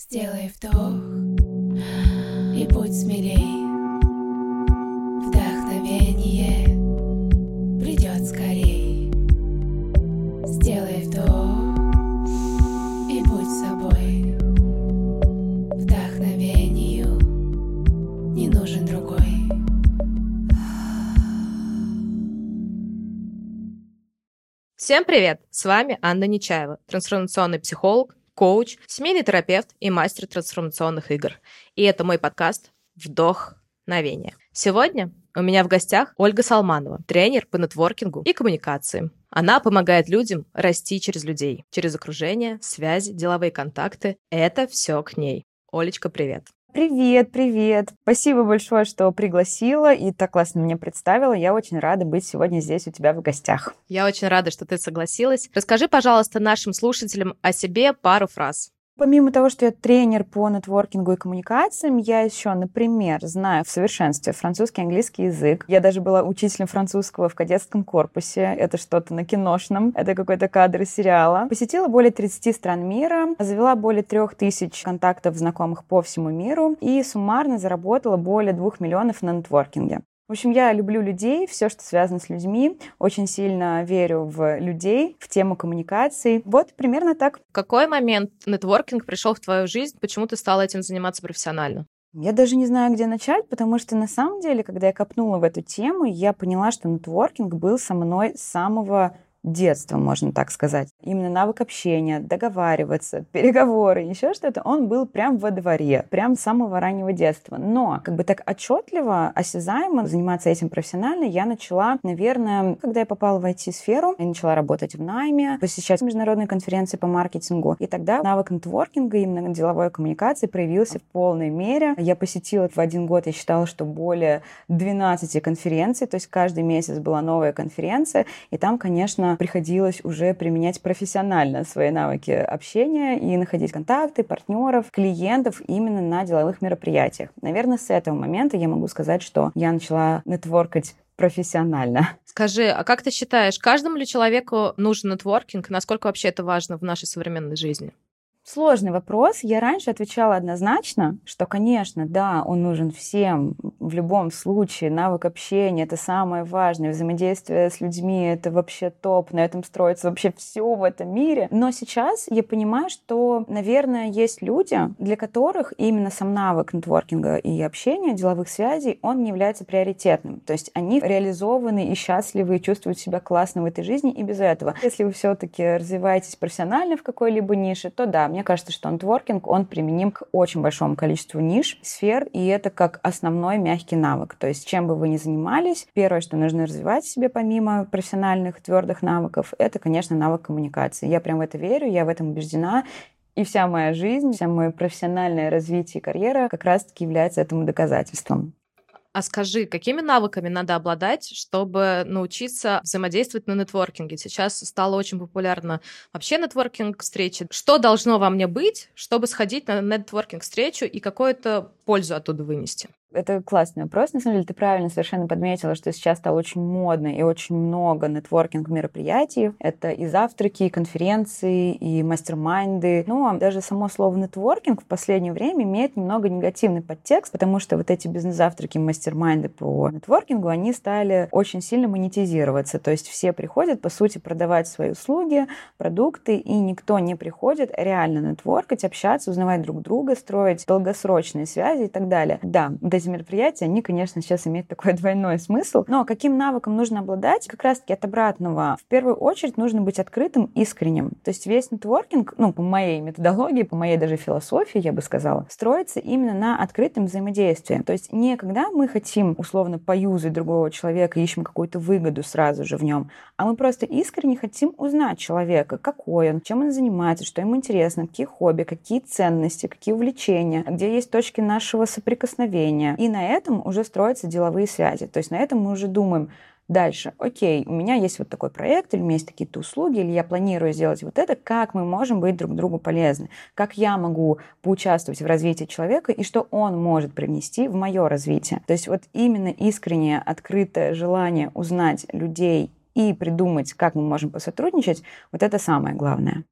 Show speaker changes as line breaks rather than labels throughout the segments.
Сделай вдох и будь смелей. Вдохновение придет скорей. Сделай вдох и будь собой. Вдохновению не нужен другой.
Всем привет! С вами Анна Нечаева, трансформационный психолог, коуч, семейный терапевт и мастер трансформационных игр. И это мой подкаст «Вдохновение». Сегодня у меня в гостях Ольга Салманова, тренер по нетворкингу и коммуникации. Она помогает людям расти через людей, через окружение, связи, деловые контакты. Это все к ней. Олечка, привет.
Привет, привет. Спасибо большое, что пригласила и так классно меня представила. Я очень рада быть сегодня здесь у тебя в гостях.
Я очень рада, что ты согласилась. Расскажи, пожалуйста, нашим слушателям о себе пару фраз.
Помимо того, что я тренер по нетворкингу и коммуникациям, я еще, например, знаю в совершенстве французский и английский язык. Я даже была учителем французского в кадетском корпусе. Это что-то на киношном. Это какой-то кадр из сериала. Посетила более 30 стран мира, завела более 3000 контактов знакомых по всему миру и суммарно заработала более 2 миллионов на нетворкинге. В общем, я люблю людей, все, что связано с людьми. Очень сильно верю в людей, в тему коммуникации. Вот примерно так.
В какой момент нетворкинг пришел в твою жизнь? Почему ты стала этим заниматься профессионально?
Я даже не знаю, где начать, потому что на самом деле, когда я копнула в эту тему, я поняла, что нетворкинг был со мной с самого детства, можно так сказать. Именно навык общения, договариваться, переговоры, еще что-то, он был прям во дворе, прям с самого раннего детства. Но как бы так отчетливо, осязаемо заниматься этим профессионально я начала, наверное, когда я попала в IT-сферу, я начала работать в найме, посещать международные конференции по маркетингу. И тогда навык нетворкинга, именно деловой коммуникации проявился в полной мере. Я посетила в один год, я считала, что более 12 конференций, то есть каждый месяц была новая конференция, и там, конечно, приходилось уже применять профессионально свои навыки общения и находить контакты, партнеров, клиентов именно на деловых мероприятиях. Наверное, с этого момента я могу сказать, что я начала нетворкать профессионально.
Скажи, а как ты считаешь, каждому ли человеку нужен нетворкинг? Насколько вообще это важно в нашей современной жизни?
Сложный вопрос. Я раньше отвечала однозначно, что, конечно, да, он нужен всем в любом случае. Навык общения — это самое важное. Взаимодействие с людьми — это вообще топ. На этом строится вообще все в этом мире. Но сейчас я понимаю, что, наверное, есть люди, для которых именно сам навык нетворкинга и общения, деловых связей, он не является приоритетным. То есть они реализованы и счастливы, и чувствуют себя классно в этой жизни и без этого. Если вы все-таки развиваетесь профессионально в какой-либо нише, то да, мне кажется, что нетворкинг, он применим к очень большому количеству ниш, сфер, и это как основной мягкий навык. То есть чем бы вы ни занимались, первое, что нужно развивать себе помимо профессиональных твердых навыков, это, конечно, навык коммуникации. Я прям в это верю, я в этом убеждена, и вся моя жизнь, вся мое профессиональное развитие и карьера как раз-таки является этому доказательством.
А скажи, какими навыками надо обладать, чтобы научиться взаимодействовать на нетворкинге? Сейчас стало очень популярно вообще нетворкинг встречи. Что должно во мне быть, чтобы сходить на нетворкинг встречу и какую-то пользу оттуда вынести?
Это классный вопрос. На самом деле, ты правильно совершенно подметила, что сейчас стало очень модно и очень много нетворкинг-мероприятий. Это и завтраки, и конференции, и мастер-майнды. Но даже само слово нетворкинг в последнее время имеет немного негативный подтекст, потому что вот эти бизнес-завтраки, мастер-майнды по нетворкингу, они стали очень сильно монетизироваться. То есть все приходят, по сути, продавать свои услуги, продукты, и никто не приходит реально нетворкать, общаться, узнавать друг друга, строить долгосрочные связи и так далее. Да, эти мероприятия, они, конечно, сейчас имеют такой двойной смысл. Но каким навыком нужно обладать? Как раз-таки от обратного. В первую очередь нужно быть открытым, искренним. То есть весь нетворкинг, ну, по моей методологии, по моей даже философии, я бы сказала, строится именно на открытом взаимодействии. То есть не когда мы хотим условно поюзать другого человека, ищем какую-то выгоду сразу же в нем, а мы просто искренне хотим узнать человека, какой он, чем он занимается, что ему интересно, какие хобби, какие ценности, какие увлечения, где есть точки нашего соприкосновения, общения. И на этом уже строятся деловые связи. То есть на этом мы уже думаем, Дальше, окей, у меня есть вот такой проект, или у меня есть какие-то услуги, или я планирую сделать вот это, как мы можем быть друг другу полезны, как я могу поучаствовать в развитии человека и что он может привнести в мое развитие. То есть вот именно искреннее, открытое желание узнать людей и придумать, как мы можем посотрудничать, вот это самое главное.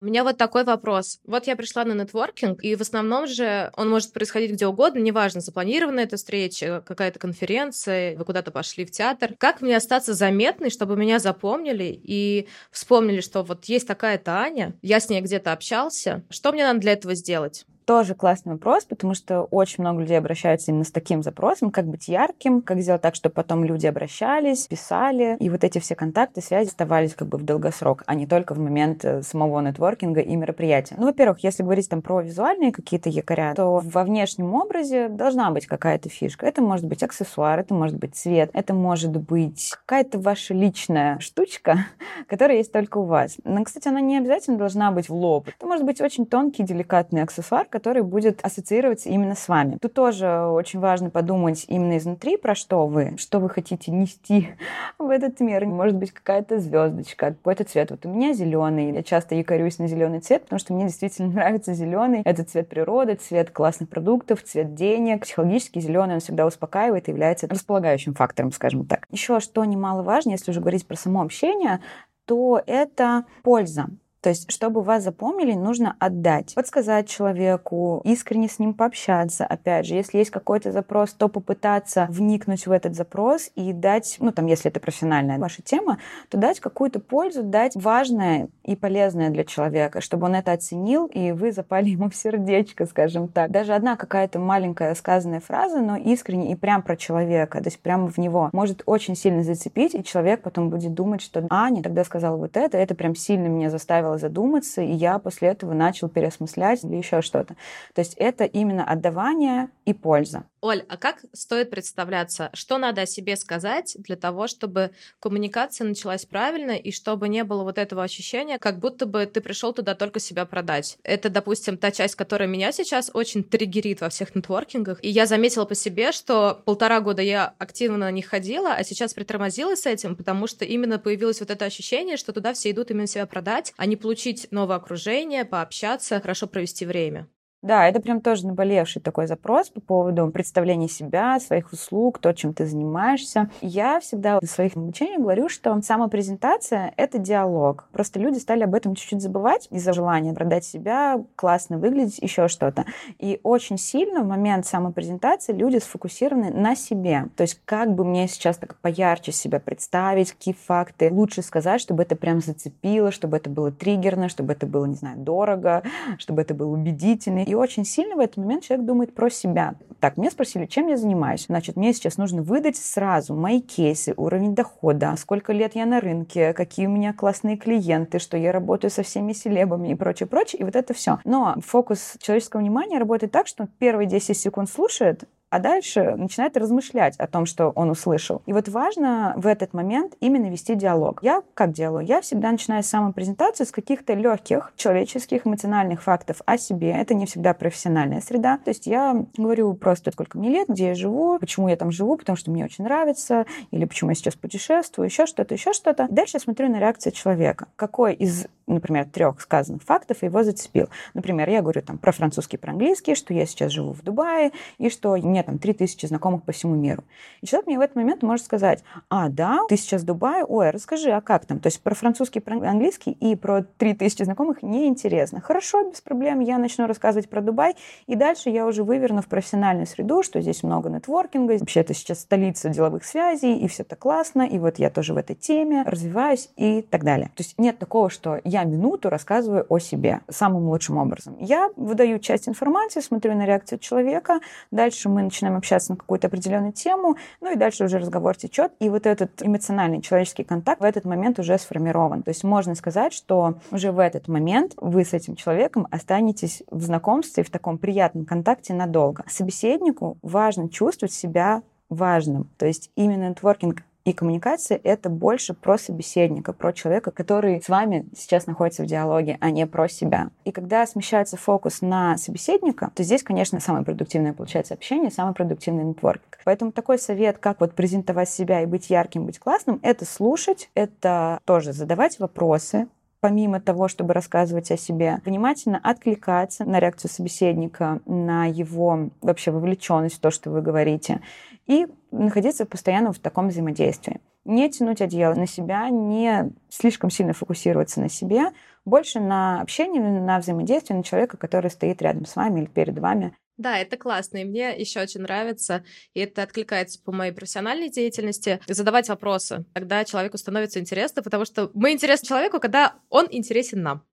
У меня вот такой вопрос. Вот я пришла на нетворкинг, и в основном же он может происходить где угодно, неважно, запланирована эта встреча, какая-то конференция, вы куда-то пошли в театр. Как мне остаться заметной, чтобы меня запомнили и вспомнили, что вот есть такая-то Аня, я с ней где-то общался. Что мне надо для этого сделать?
Тоже классный вопрос, потому что очень много людей обращаются именно с таким запросом, как быть ярким, как сделать так, чтобы потом люди обращались, писали, и вот эти все контакты, связи оставались как бы в долгосрок, а не только в момент э, самого нетворкинга и мероприятия. Ну, во-первых, если говорить там про визуальные какие-то якоря, то во внешнем образе должна быть какая-то фишка. Это может быть аксессуар, это может быть цвет, это может быть какая-то ваша личная штучка, которая есть только у вас. Но, кстати, она не обязательно должна быть в лоб. Это может быть очень тонкий, деликатный аксессуар, который будет ассоциироваться именно с вами. Тут тоже очень важно подумать именно изнутри, про что вы, что вы хотите нести в этот мир. Может быть, какая-то звездочка, какой-то цвет. Вот у меня зеленый. Я часто якорюсь на зеленый цвет, потому что мне действительно нравится зеленый. Это цвет природы, цвет классных продуктов, цвет денег. Психологически зеленый он всегда успокаивает и является располагающим фактором, скажем так. Еще что немаловажно, если уже говорить про само общение, то это польза. То есть, чтобы вас запомнили, нужно отдать. Подсказать человеку, искренне с ним пообщаться. Опять же, если есть какой-то запрос, то попытаться вникнуть в этот запрос и дать, ну там, если это профессиональная ваша тема, то дать какую-то пользу, дать важное и полезное для человека, чтобы он это оценил, и вы запали ему в сердечко, скажем так. Даже одна какая-то маленькая сказанная фраза, но искренне и прям про человека, то есть прямо в него, может очень сильно зацепить, и человек потом будет думать, что Аня тогда сказала вот это, это прям сильно меня заставило заставило задуматься, и я после этого начал переосмыслять или еще что-то. То есть это именно отдавание и польза.
Оль, а как стоит представляться? Что надо о себе сказать для того, чтобы коммуникация началась правильно и чтобы не было вот этого ощущения, как будто бы ты пришел туда только себя продать? Это, допустим, та часть, которая меня сейчас очень триггерит во всех нетворкингах. И я заметила по себе, что полтора года я активно на них ходила, а сейчас притормозила с этим, потому что именно появилось вот это ощущение, что туда все идут именно себя продать, а не получить новое окружение, пообщаться, хорошо провести время.
Да, это прям тоже наболевший такой запрос по поводу представления себя, своих услуг, то, чем ты занимаешься. Я всегда в своих обучениях говорю, что самопрезентация — это диалог. Просто люди стали об этом чуть-чуть забывать из-за желания продать себя, классно выглядеть, еще что-то. И очень сильно в момент самопрезентации люди сфокусированы на себе. То есть как бы мне сейчас так поярче себя представить, какие факты лучше сказать, чтобы это прям зацепило, чтобы это было триггерно, чтобы это было, не знаю, дорого, чтобы это было убедительно и очень сильно в этот момент человек думает про себя. Так, меня спросили, чем я занимаюсь. Значит, мне сейчас нужно выдать сразу мои кейсы, уровень дохода, сколько лет я на рынке, какие у меня классные клиенты, что я работаю со всеми селебами и прочее, прочее. И вот это все. Но фокус человеческого внимания работает так, что первые 10 секунд слушает, а дальше начинает размышлять о том, что он услышал. И вот важно в этот момент именно вести диалог. Я как делаю? Я всегда начинаю с самой презентации с каких-то легких человеческих эмоциональных фактов о себе. Это не всегда профессиональная среда. То есть я говорю просто, сколько мне лет, где я живу, почему я там живу, потому что мне очень нравится, или почему я сейчас путешествую, еще что-то, еще что-то. Дальше я смотрю на реакцию человека. Какой из например, трех сказанных фактов его зацепил. Например, я говорю там про французский, про английский, что я сейчас живу в Дубае, и что мне меня там 3000 знакомых по всему миру. И человек мне в этот момент может сказать, а, да, ты сейчас в Дубае, ой, расскажи, а как там? То есть про французский, про английский и про 3000 знакомых неинтересно. Хорошо, без проблем, я начну рассказывать про Дубай, и дальше я уже выверну в профессиональную среду, что здесь много нетворкинга, вообще это сейчас столица деловых связей, и все это классно, и вот я тоже в этой теме развиваюсь и так далее. То есть нет такого, что я минуту рассказываю о себе самым лучшим образом. Я выдаю часть информации, смотрю на реакцию человека, дальше мы начинаем общаться на какую-то определенную тему, ну и дальше уже разговор течет, и вот этот эмоциональный человеческий контакт в этот момент уже сформирован. То есть можно сказать, что уже в этот момент вы с этим человеком останетесь в знакомстве, в таком приятном контакте надолго. Собеседнику важно чувствовать себя важным. То есть именно нетворкинг и коммуникация — это больше про собеседника, про человека, который с вами сейчас находится в диалоге, а не про себя. И когда смещается фокус на собеседника, то здесь, конечно, самое продуктивное получается общение, самый продуктивный нетворкинг. Поэтому такой совет, как вот презентовать себя и быть ярким, быть классным, это слушать, это тоже задавать вопросы, помимо того, чтобы рассказывать о себе, внимательно откликаться на реакцию собеседника, на его вообще вовлеченность в то, что вы говорите, и находиться постоянно в таком взаимодействии. не тянуть одеяло на себя, не слишком сильно фокусироваться на себе, больше на общении, на взаимодействии на человека, который стоит рядом с вами или перед вами.
Да, это классно, и мне еще очень нравится, и это откликается по моей профессиональной деятельности, задавать вопросы. Тогда человеку становится интересно, потому что мы интересны человеку, когда он интересен нам.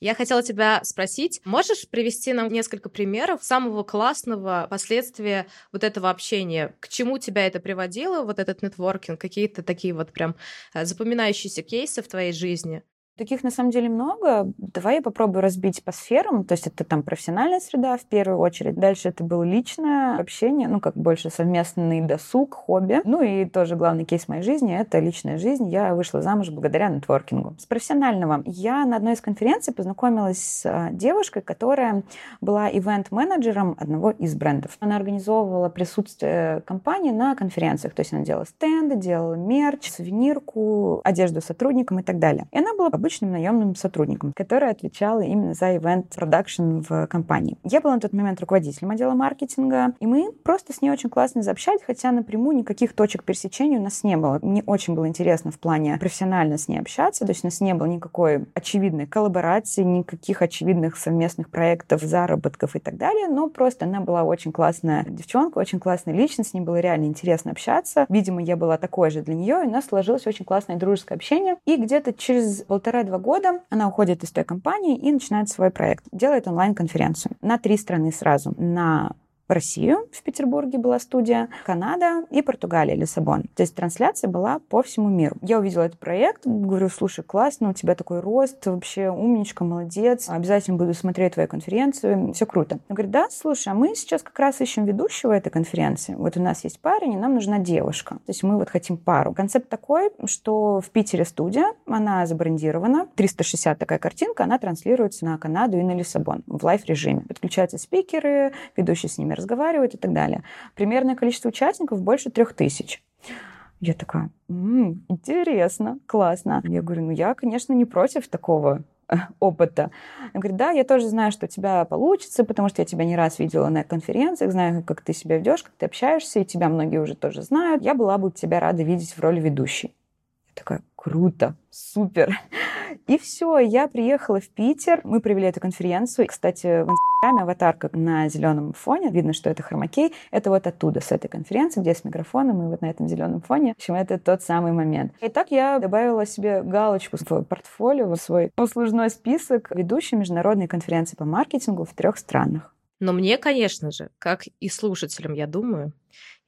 Я хотела тебя спросить, можешь привести нам несколько примеров самого классного последствия вот этого общения? К чему тебя это приводило, вот этот нетворкинг, какие-то такие вот прям э, запоминающиеся кейсы в твоей жизни?
Таких на самом деле много. Давай я попробую разбить по сферам. То есть это там профессиональная среда в первую очередь. Дальше это было личное общение, ну как больше совместный досуг, хобби. Ну и тоже главный кейс моей жизни — это личная жизнь. Я вышла замуж благодаря нетворкингу. С профессионального я на одной из конференций познакомилась с а, девушкой, которая была ивент-менеджером одного из брендов. Она организовывала присутствие компании на конференциях. То есть она делала стенды, делала мерч, сувенирку, одежду сотрудникам и так далее. И она была обычным наемным сотрудником, которая отвечала именно за ивент продакшн в компании. Я была на тот момент руководителем отдела маркетинга, и мы просто с ней очень классно заобщались, хотя напрямую никаких точек пересечения у нас не было. Мне очень было интересно в плане профессионально с ней общаться, то есть у нас не было никакой очевидной коллаборации, никаких очевидных совместных проектов, заработков и так далее, но просто она была очень классная девчонка, очень классная личность, с ней было реально интересно общаться. Видимо, я была такой же для нее, и у нас сложилось очень классное дружеское общение. И где-то через полтора полтора-два года она уходит из той компании и начинает свой проект. Делает онлайн-конференцию на три страны сразу. На Россию, в Петербурге была студия, Канада и Португалия, Лиссабон. То есть трансляция была по всему миру. Я увидела этот проект, говорю, слушай, классно, у тебя такой рост, вообще умничка, молодец, обязательно буду смотреть твою конференцию, все круто. Он говорит, да, слушай, а мы сейчас как раз ищем ведущего этой конференции. Вот у нас есть парень, и нам нужна девушка. То есть мы вот хотим пару. Концепт такой, что в Питере студия, она забрендирована, 360 такая картинка, она транслируется на Канаду и на Лиссабон в live-режиме. Подключаются спикеры, ведущие с ними разговаривают и так далее. Примерное количество участников больше трех тысяч. Я такая, м-м, интересно, классно. Я говорю, ну я, конечно, не против такого э, опыта. Он говорит, да, я тоже знаю, что у тебя получится, потому что я тебя не раз видела на конференциях, знаю, как ты себя ведешь, как ты общаешься, и тебя многие уже тоже знают. Я была бы тебя рада видеть в роли ведущей. Такая, круто, супер. И все, я приехала в Питер, мы провели эту конференцию. Кстати, в Инстаграме аватарка на зеленом фоне, видно, что это хромакей. Это вот оттуда, с этой конференции, где с микрофоном и вот на этом зеленом фоне. В общем, это тот самый момент. И так я добавила себе галочку в портфолио, в свой послужной список ведущей международной конференции по маркетингу в трех странах.
Но мне, конечно же, как и слушателям, я думаю,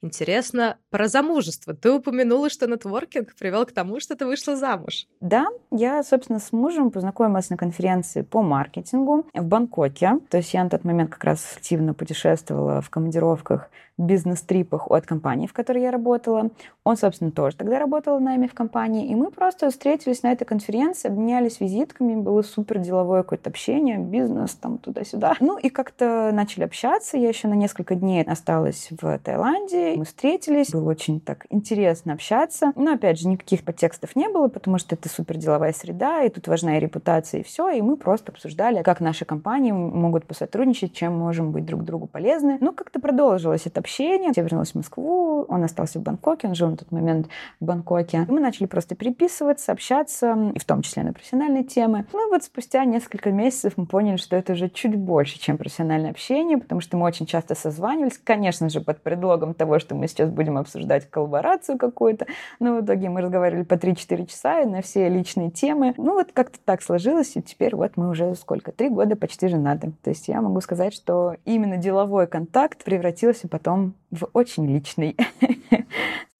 Интересно про замужество. Ты упомянула, что нетворкинг привел к тому, что ты вышла замуж.
Да, я, собственно, с мужем познакомилась на конференции по маркетингу в Бангкоке. То есть я на тот момент как раз активно путешествовала в командировках бизнес-трипах от компании, в которой я работала. Он, собственно, тоже тогда работал нами в компании. И мы просто встретились на этой конференции, обменялись визитками, было супер деловое какое-то общение, бизнес там туда-сюда. Ну и как-то начали общаться. Я еще на несколько дней осталась в Таиланде. Мы встретились. Было очень так интересно общаться. Но, опять же, никаких подтекстов не было, потому что это супер деловая среда, и тут важна и репутация, и все. И мы просто обсуждали, как наши компании могут посотрудничать, чем можем быть друг другу полезны. Ну, как-то продолжилось это общение. Я вернулась в Москву, он остался в Бангкоке, он жил на тот момент в Бангкоке. И мы начали просто переписываться, общаться, и в том числе на профессиональные темы. Ну вот спустя несколько месяцев мы поняли, что это уже чуть больше, чем профессиональное общение, потому что мы очень часто созванивались, конечно же, под предлогом того, что мы сейчас будем обсуждать коллаборацию какую-то. Но в итоге мы разговаривали по 3-4 часа на все личные темы. Ну вот как-то так сложилось, и теперь вот мы уже сколько? Три года почти женаты. То есть я могу сказать, что именно деловой контакт превратился потом потом в очень личный.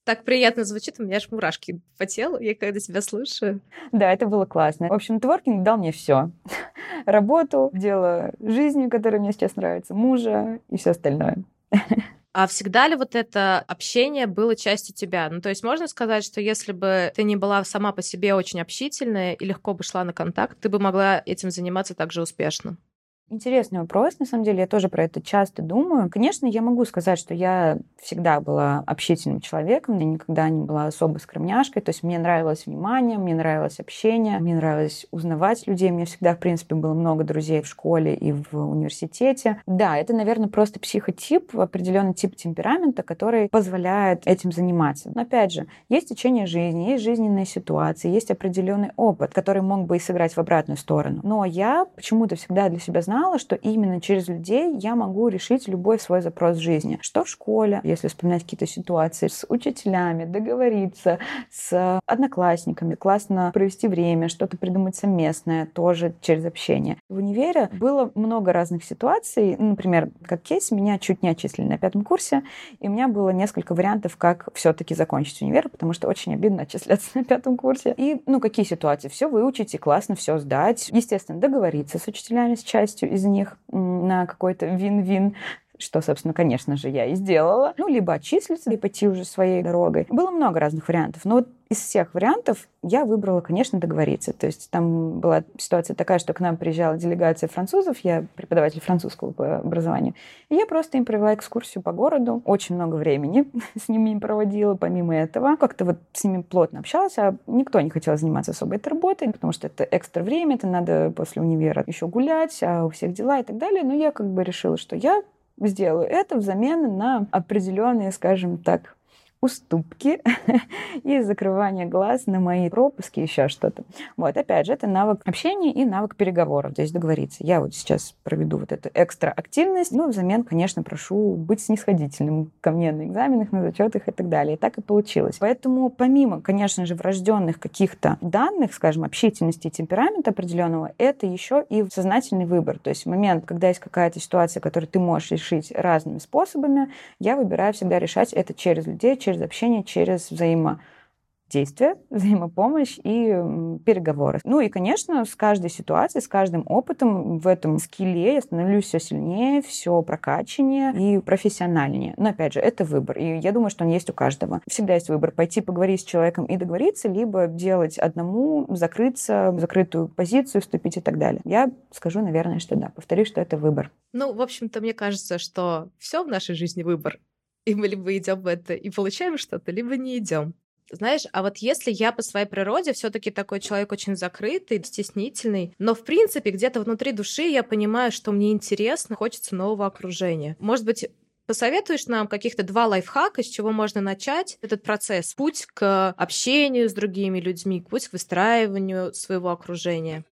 Так приятно звучит, у меня аж мурашки по телу, я когда тебя слушаю.
Да, это было классно. В общем, творкинг дал мне все. Работу, дело жизни, которое мне сейчас нравится, мужа и все остальное.
А всегда ли вот это общение было частью тебя? Ну, то есть можно сказать, что если бы ты не была сама по себе очень общительная и легко бы шла на контакт, ты бы могла этим заниматься так же успешно?
Интересный вопрос, на самом деле, я тоже про это часто думаю. Конечно, я могу сказать, что я всегда была общительным человеком, я никогда не была особо скромняшкой, то есть мне нравилось внимание, мне нравилось общение, мне нравилось узнавать людей, мне всегда, в принципе, было много друзей в школе и в университете. Да, это, наверное, просто психотип, определенный тип темперамента, который позволяет этим заниматься. Но, опять же, есть течение жизни, есть жизненные ситуации, есть определенный опыт, который мог бы и сыграть в обратную сторону. Но я почему-то всегда для себя знала, знала, что именно через людей я могу решить любой свой запрос жизни. Что в школе, если вспоминать какие-то ситуации с учителями, договориться с одноклассниками, классно провести время, что-то придумать совместное, тоже через общение. В универе было много разных ситуаций. Например, как кейс, меня чуть не отчислили на пятом курсе, и у меня было несколько вариантов, как все-таки закончить универ, потому что очень обидно отчисляться на пятом курсе. И, ну, какие ситуации? Все выучить и классно все сдать. Естественно, договориться с учителями с частью из них на какой-то вин-вин что, собственно, конечно же, я и сделала. Ну, либо отчислиться и пойти уже своей дорогой. Было много разных вариантов. Но вот из всех вариантов я выбрала, конечно, договориться. То есть там была ситуация такая, что к нам приезжала делегация французов, я преподаватель французского по образованию, и я просто им провела экскурсию по городу, очень много времени с ними проводила, помимо этого. Как-то вот с ними плотно общалась, а никто не хотел заниматься особо этой работой, потому что это экстра время, это надо после универа еще гулять, а у всех дела и так далее. Но я как бы решила, что я сделаю это взамен на определенные, скажем так, уступки и закрывание глаз на мои пропуски, еще что-то. Вот, опять же, это навык общения и навык переговоров, то есть договориться. Я вот сейчас проведу вот эту экстра активность, ну, взамен, конечно, прошу быть снисходительным ко мне на экзаменах, на зачетах и так далее. И так и получилось. Поэтому помимо, конечно же, врожденных каких-то данных, скажем, общительности и темперамента определенного, это еще и сознательный выбор. То есть момент, когда есть какая-то ситуация, которую ты можешь решить разными способами, я выбираю всегда решать это через людей, через общение, через взаимо действия, взаимопомощь и переговоры. Ну и, конечно, с каждой ситуацией, с каждым опытом в этом скилле я становлюсь все сильнее, все прокачаннее и профессиональнее. Но, опять же, это выбор. И я думаю, что он есть у каждого. Всегда есть выбор пойти поговорить с человеком и договориться, либо делать одному, закрыться, в закрытую позицию, вступить и так далее. Я скажу, наверное, что да. Повторюсь, что это выбор.
Ну, в общем-то, мне кажется, что все в нашей жизни выбор и мы либо идем в это и получаем что-то, либо не идем. Знаешь, а вот если я по своей природе все-таки такой человек очень закрытый, стеснительный, но в принципе где-то внутри души я понимаю, что мне интересно, хочется нового окружения. Может быть, Посоветуешь нам каких-то два лайфхака, с чего можно начать этот процесс? Путь к общению с другими людьми, путь к выстраиванию своего окружения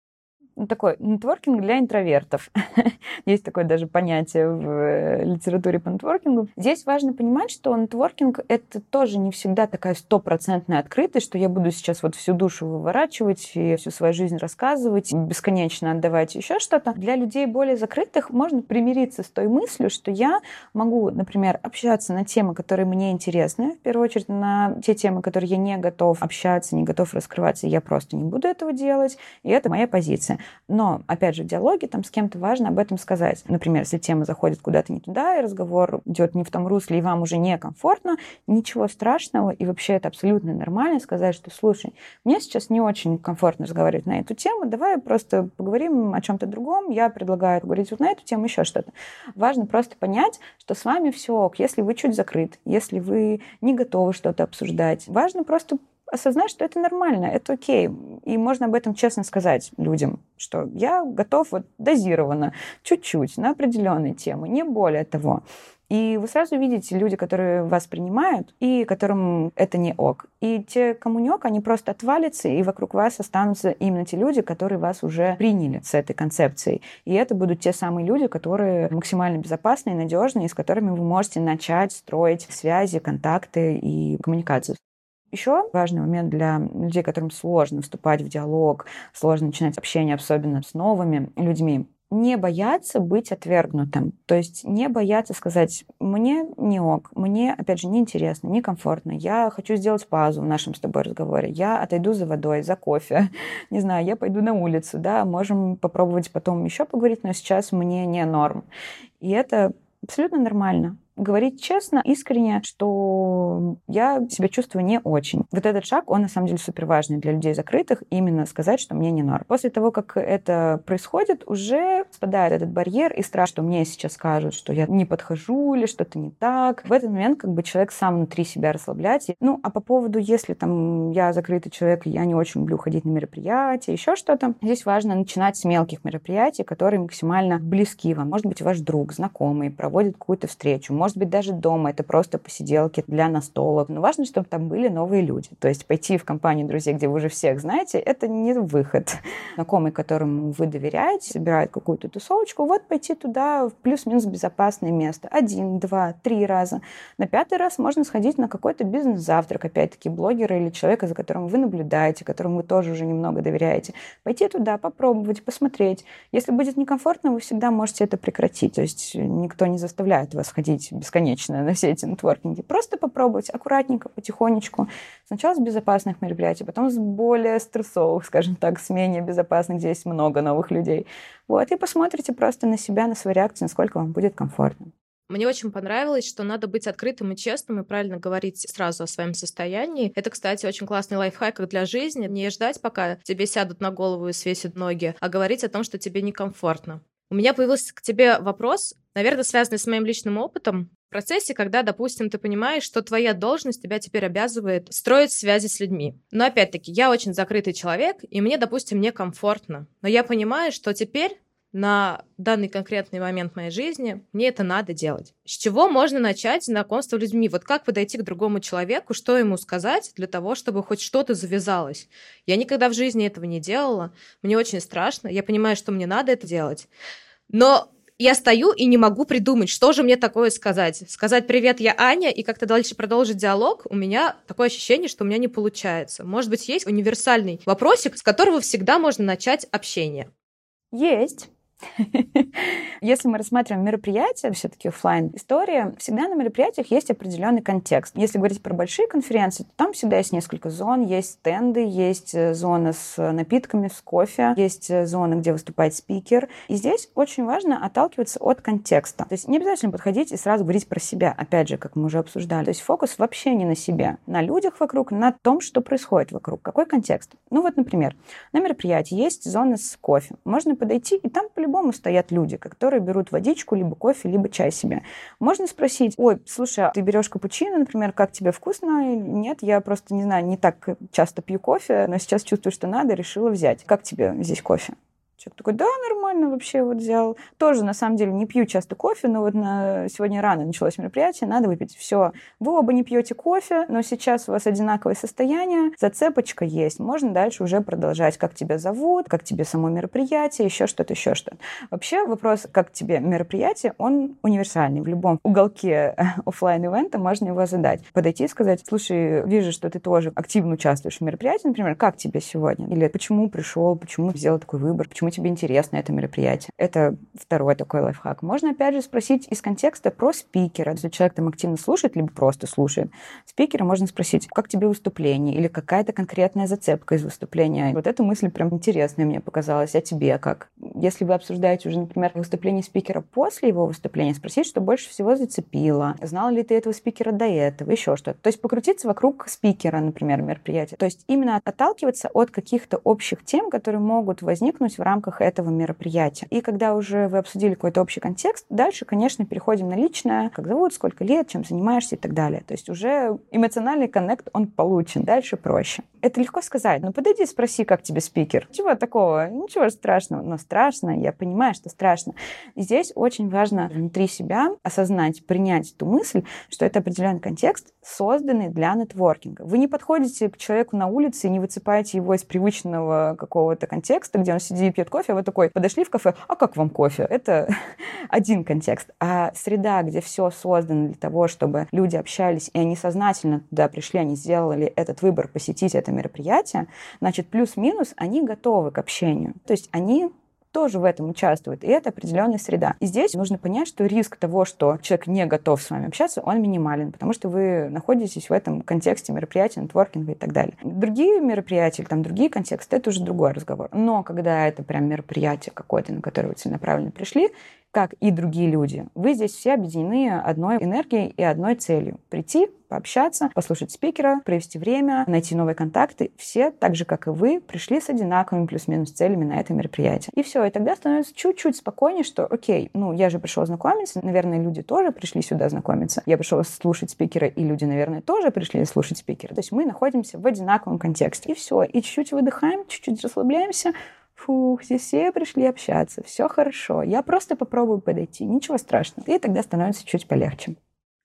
такой нетворкинг для интровертов. Есть такое даже понятие в э, литературе по нетворкингу. Здесь важно понимать, что нетворкинг — это тоже не всегда такая стопроцентная открытость, что я буду сейчас вот всю душу выворачивать и всю свою жизнь рассказывать, бесконечно отдавать еще что-то. Для людей более закрытых можно примириться с той мыслью, что я могу, например, общаться на темы, которые мне интересны, в первую очередь на те темы, которые я не готов общаться, не готов раскрываться, я просто не буду этого делать, и это моя позиция. Но, опять же, в диалоге там с кем-то важно об этом сказать. Например, если тема заходит куда-то не туда, и разговор идет не в том русле, и вам уже некомфортно, ничего страшного, и вообще это абсолютно нормально сказать, что, слушай, мне сейчас не очень комфортно разговаривать на эту тему, давай просто поговорим о чем-то другом, я предлагаю поговорить вот на эту тему, еще что-то. Важно просто понять, что с вами все ок, если вы чуть закрыт, если вы не готовы что-то обсуждать. Важно просто осознать, что это нормально, это окей. И можно об этом честно сказать людям, что я готов вот дозированно, чуть-чуть, на определенные темы, не более того. И вы сразу видите люди, которые вас принимают, и которым это не ок. И те, кому не ок, они просто отвалятся, и вокруг вас останутся именно те люди, которые вас уже приняли с этой концепцией. И это будут те самые люди, которые максимально безопасные, надежные, с которыми вы можете начать строить связи, контакты и коммуникацию. Еще важный момент для людей, которым сложно вступать в диалог, сложно начинать общение, особенно с новыми людьми, не бояться быть отвергнутым. То есть не бояться сказать, мне не ок, мне, опять же, неинтересно, некомфортно, я хочу сделать паузу в нашем с тобой разговоре, я отойду за водой, за кофе, не знаю, я пойду на улицу, да, можем попробовать потом еще поговорить, но сейчас мне не норм. И это абсолютно нормально. Говорить честно, искренне, что я себя чувствую не очень. Вот этот шаг, он на самом деле супер важный для людей закрытых, именно сказать, что мне не норм. После того, как это происходит, уже спадает этот барьер и страх, что мне сейчас скажут, что я не подхожу или что-то не так. В этот момент как бы человек сам внутри себя расслабляется. Ну, а по поводу, если там я закрытый человек, я не очень люблю ходить на мероприятия, еще что-то, здесь важно начинать с мелких мероприятий, которые максимально близки вам. Может быть, ваш друг, знакомый проводит какую-то встречу, может быть, даже дома это просто посиделки для настолок. Но важно, чтобы там были новые люди. То есть пойти в компанию друзей, где вы уже всех знаете, это не выход. Знакомый, которому вы доверяете, собирает какую-то тусовочку, вот пойти туда в плюс-минус безопасное место. Один, два, три раза. На пятый раз можно сходить на какой-то бизнес-завтрак, опять-таки, блогера или человека, за которым вы наблюдаете, которому вы тоже уже немного доверяете. Пойти туда, попробовать, посмотреть. Если будет некомфортно, вы всегда можете это прекратить. То есть никто не заставляет вас ходить бесконечно на все эти нетворкинги. Просто попробовать аккуратненько, потихонечку. Сначала с безопасных мероприятий, потом с более стрессовых, скажем так, с менее безопасных, где есть много новых людей. Вот, и посмотрите просто на себя, на свои реакции, насколько вам будет комфортно.
Мне очень понравилось, что надо быть открытым и честным и правильно говорить сразу о своем состоянии. Это, кстати, очень классный лайфхак для жизни. Не ждать, пока тебе сядут на голову и свесят ноги, а говорить о том, что тебе некомфортно. У меня появился к тебе вопрос, наверное, связанный с моим личным опытом. В процессе, когда, допустим, ты понимаешь, что твоя должность тебя теперь обязывает строить связи с людьми. Но опять-таки, я очень закрытый человек, и мне, допустим, некомфортно. Но я понимаю, что теперь на данный конкретный момент моей жизни, мне это надо делать. С чего можно начать знакомство с людьми? Вот как подойти к другому человеку, что ему сказать для того, чтобы хоть что-то завязалось? Я никогда в жизни этого не делала, мне очень страшно, я понимаю, что мне надо это делать, но я стою и не могу придумать, что же мне такое сказать. Сказать «Привет, я Аня» и как-то дальше продолжить диалог, у меня такое ощущение, что у меня не получается. Может быть, есть универсальный вопросик, с которого всегда можно начать общение?
Есть. Если мы рассматриваем мероприятия, все-таки офлайн история, всегда на мероприятиях есть определенный контекст. Если говорить про большие конференции, то там всегда есть несколько зон, есть стенды, есть э, зона с напитками, с кофе, есть э, зона, где выступает спикер. И здесь очень важно отталкиваться от контекста. То есть не обязательно подходить и сразу говорить про себя, опять же, как мы уже обсуждали. То есть фокус вообще не на себе, на людях вокруг, на том, что происходит вокруг. Какой контекст? Ну вот, например, на мероприятии есть зона с кофе. Можно подойти, и там по-любому стоят люди, которые берут водичку, либо кофе, либо чай себе. Можно спросить, ой, слушай, а ты берешь капучино, например, как тебе вкусно? Нет, я просто, не знаю, не так часто пью кофе, но сейчас чувствую, что надо, решила взять. Как тебе здесь кофе? Человек такой, да, нормально вообще вот взял. Тоже, на самом деле, не пью часто кофе, но вот на... сегодня рано началось мероприятие, надо выпить. Все, вы оба не пьете кофе, но сейчас у вас одинаковое состояние, зацепочка есть. Можно дальше уже продолжать, как тебя зовут, как тебе само мероприятие, еще что-то, еще что-то. Вообще вопрос, как тебе мероприятие, он универсальный. В любом уголке офлайн ивента можно его задать. Подойти и сказать, слушай, вижу, что ты тоже активно участвуешь в мероприятии, например, как тебе сегодня? Или почему пришел, почему сделал такой выбор, почему тебе интересно это мероприятие. Это второй такой лайфхак. Можно, опять же, спросить из контекста про спикера. Если человек там активно слушает, либо просто слушает, спикера можно спросить, как тебе выступление, или какая-то конкретная зацепка из выступления. Вот эта мысль прям интересная мне показалась. А тебе как? Если вы обсуждаете уже, например, выступление спикера после его выступления, спросить, что больше всего зацепило. Знал ли ты этого спикера до этого? Еще что-то. То есть покрутиться вокруг спикера, например, мероприятия. То есть именно отталкиваться от каких-то общих тем, которые могут возникнуть в рамках рамках этого мероприятия. И когда уже вы обсудили какой-то общий контекст, дальше, конечно, переходим на личное, как зовут, сколько лет, чем занимаешься и так далее. То есть уже эмоциональный коннект, он получен. Дальше проще. Это легко сказать. Ну, подойди, спроси, как тебе спикер. Чего такого? Ничего страшного. Но страшно, я понимаю, что страшно. И здесь очень важно внутри себя осознать, принять эту мысль, что это определенный контекст, созданный для нетворкинга. Вы не подходите к человеку на улице и не высыпаете его из привычного какого-то контекста, где он сидит, пьет кофе, а вы такой подошли в кафе, а как вам кофе? Это один контекст. А среда, где все создано для того, чтобы люди общались, и они сознательно туда пришли, они сделали этот выбор посетить это мероприятие, значит, плюс-минус они готовы к общению. То есть они тоже в этом участвуют, и это определенная среда. И здесь нужно понять, что риск того, что человек не готов с вами общаться, он минимален, потому что вы находитесь в этом контексте мероприятия, нетворкинга и так далее. Другие мероприятия или там другие контексты, это уже другой разговор. Но когда это прям мероприятие какое-то, на которое вы целенаправленно пришли, как и другие люди. Вы здесь все объединены одной энергией и одной целью. Прийти, пообщаться, послушать спикера, провести время, найти новые контакты. Все, так же, как и вы, пришли с одинаковыми плюс-минус целями на это мероприятие. И все, и тогда становится чуть-чуть спокойнее, что, окей, ну, я же пришел знакомиться, наверное, люди тоже пришли сюда знакомиться. Я пришел слушать спикера, и люди, наверное, тоже пришли слушать спикера. То есть мы находимся в одинаковом контексте. И все, и чуть-чуть выдыхаем, чуть-чуть расслабляемся, фух, здесь все пришли общаться, все хорошо, я просто попробую подойти, ничего страшного. И тогда становится чуть полегче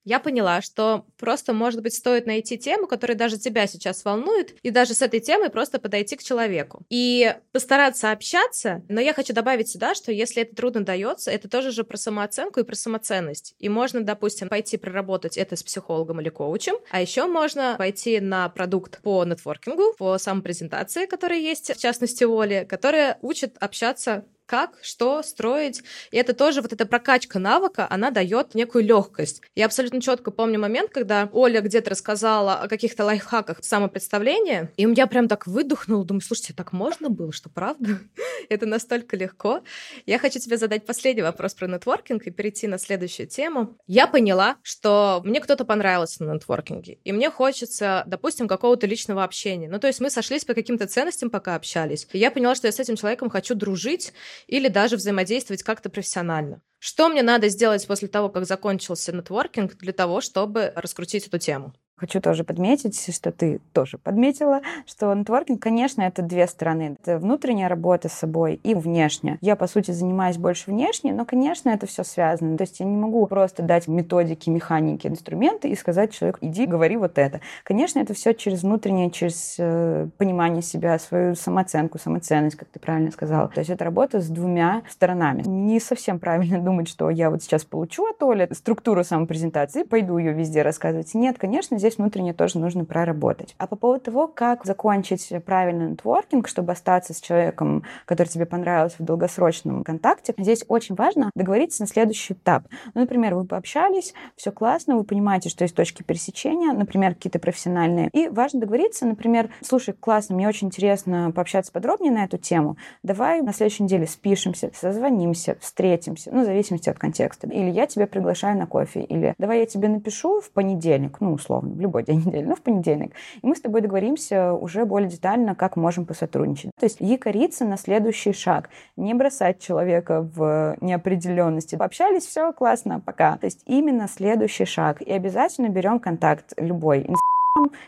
я поняла, что просто, может быть, стоит найти тему, которая даже тебя сейчас волнует, и даже с этой темой просто подойти к человеку. И постараться общаться, но я хочу добавить сюда, что если это трудно дается, это тоже же про самооценку и про самоценность. И можно, допустим, пойти проработать это с психологом или коучем, а еще можно пойти на продукт по нетворкингу, по самопрезентации, которая есть, в частности, Оли, которая учит общаться как, что строить. И это тоже вот эта прокачка навыка, она дает некую легкость. Я абсолютно четко помню момент, когда Оля где-то рассказала о каких-то лайфхаках самопредставления, и меня прям так выдохнул, думаю, слушайте, так можно было, что правда? это настолько легко. Я хочу тебе задать последний вопрос про нетворкинг и перейти на следующую тему. Я поняла, что мне кто-то понравился на нетворкинге, и мне хочется, допустим, какого-то личного общения. Ну, то есть мы сошлись по каким-то ценностям, пока общались. И я поняла, что я с этим человеком хочу дружить, или даже взаимодействовать как-то профессионально. Что мне надо сделать после того, как закончился нетворкинг, для того, чтобы раскрутить эту тему?
Хочу тоже подметить, что ты тоже подметила, что нетворкинг, конечно, это две стороны. Это внутренняя работа с собой и внешняя. Я, по сути, занимаюсь больше внешней, но, конечно, это все связано. То есть я не могу просто дать методики, механики, инструменты и сказать человеку, иди, говори вот это. Конечно, это все через внутреннее, через э, понимание себя, свою самооценку, самоценность, как ты правильно сказала. То есть это работа с двумя сторонами. Не совсем правильно думать, что я вот сейчас получу от Оли структуру самопрезентации, пойду ее везде рассказывать. Нет, конечно, здесь здесь внутренне тоже нужно проработать. А по поводу того, как закончить правильный нетворкинг, чтобы остаться с человеком, который тебе понравился в долгосрочном контакте, здесь очень важно договориться на следующий этап. Ну, например, вы пообщались, все классно, вы понимаете, что есть точки пересечения, например, какие-то профессиональные, и важно договориться, например, слушай, классно, мне очень интересно пообщаться подробнее на эту тему, давай на следующей неделе спишемся, созвонимся, встретимся, ну, в зависимости от контекста. Или я тебя приглашаю на кофе, или давай я тебе напишу в понедельник, ну, условно, любой день недели, ну, в понедельник. И мы с тобой договоримся уже более детально, как можем посотрудничать. То есть якориться на следующий шаг. Не бросать человека в неопределенности. Пообщались, все, классно, пока. То есть именно следующий шаг. И обязательно берем контакт любой.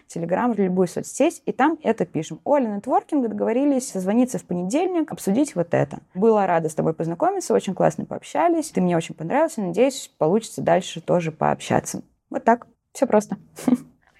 Телеграм, любую соцсеть, и там это пишем. Оля, нетворкинг, договорились созвониться в понедельник, обсудить вот это. Была рада с тобой познакомиться, очень классно пообщались, ты мне очень понравился, надеюсь, получится дальше тоже пообщаться. Вот так. Все просто.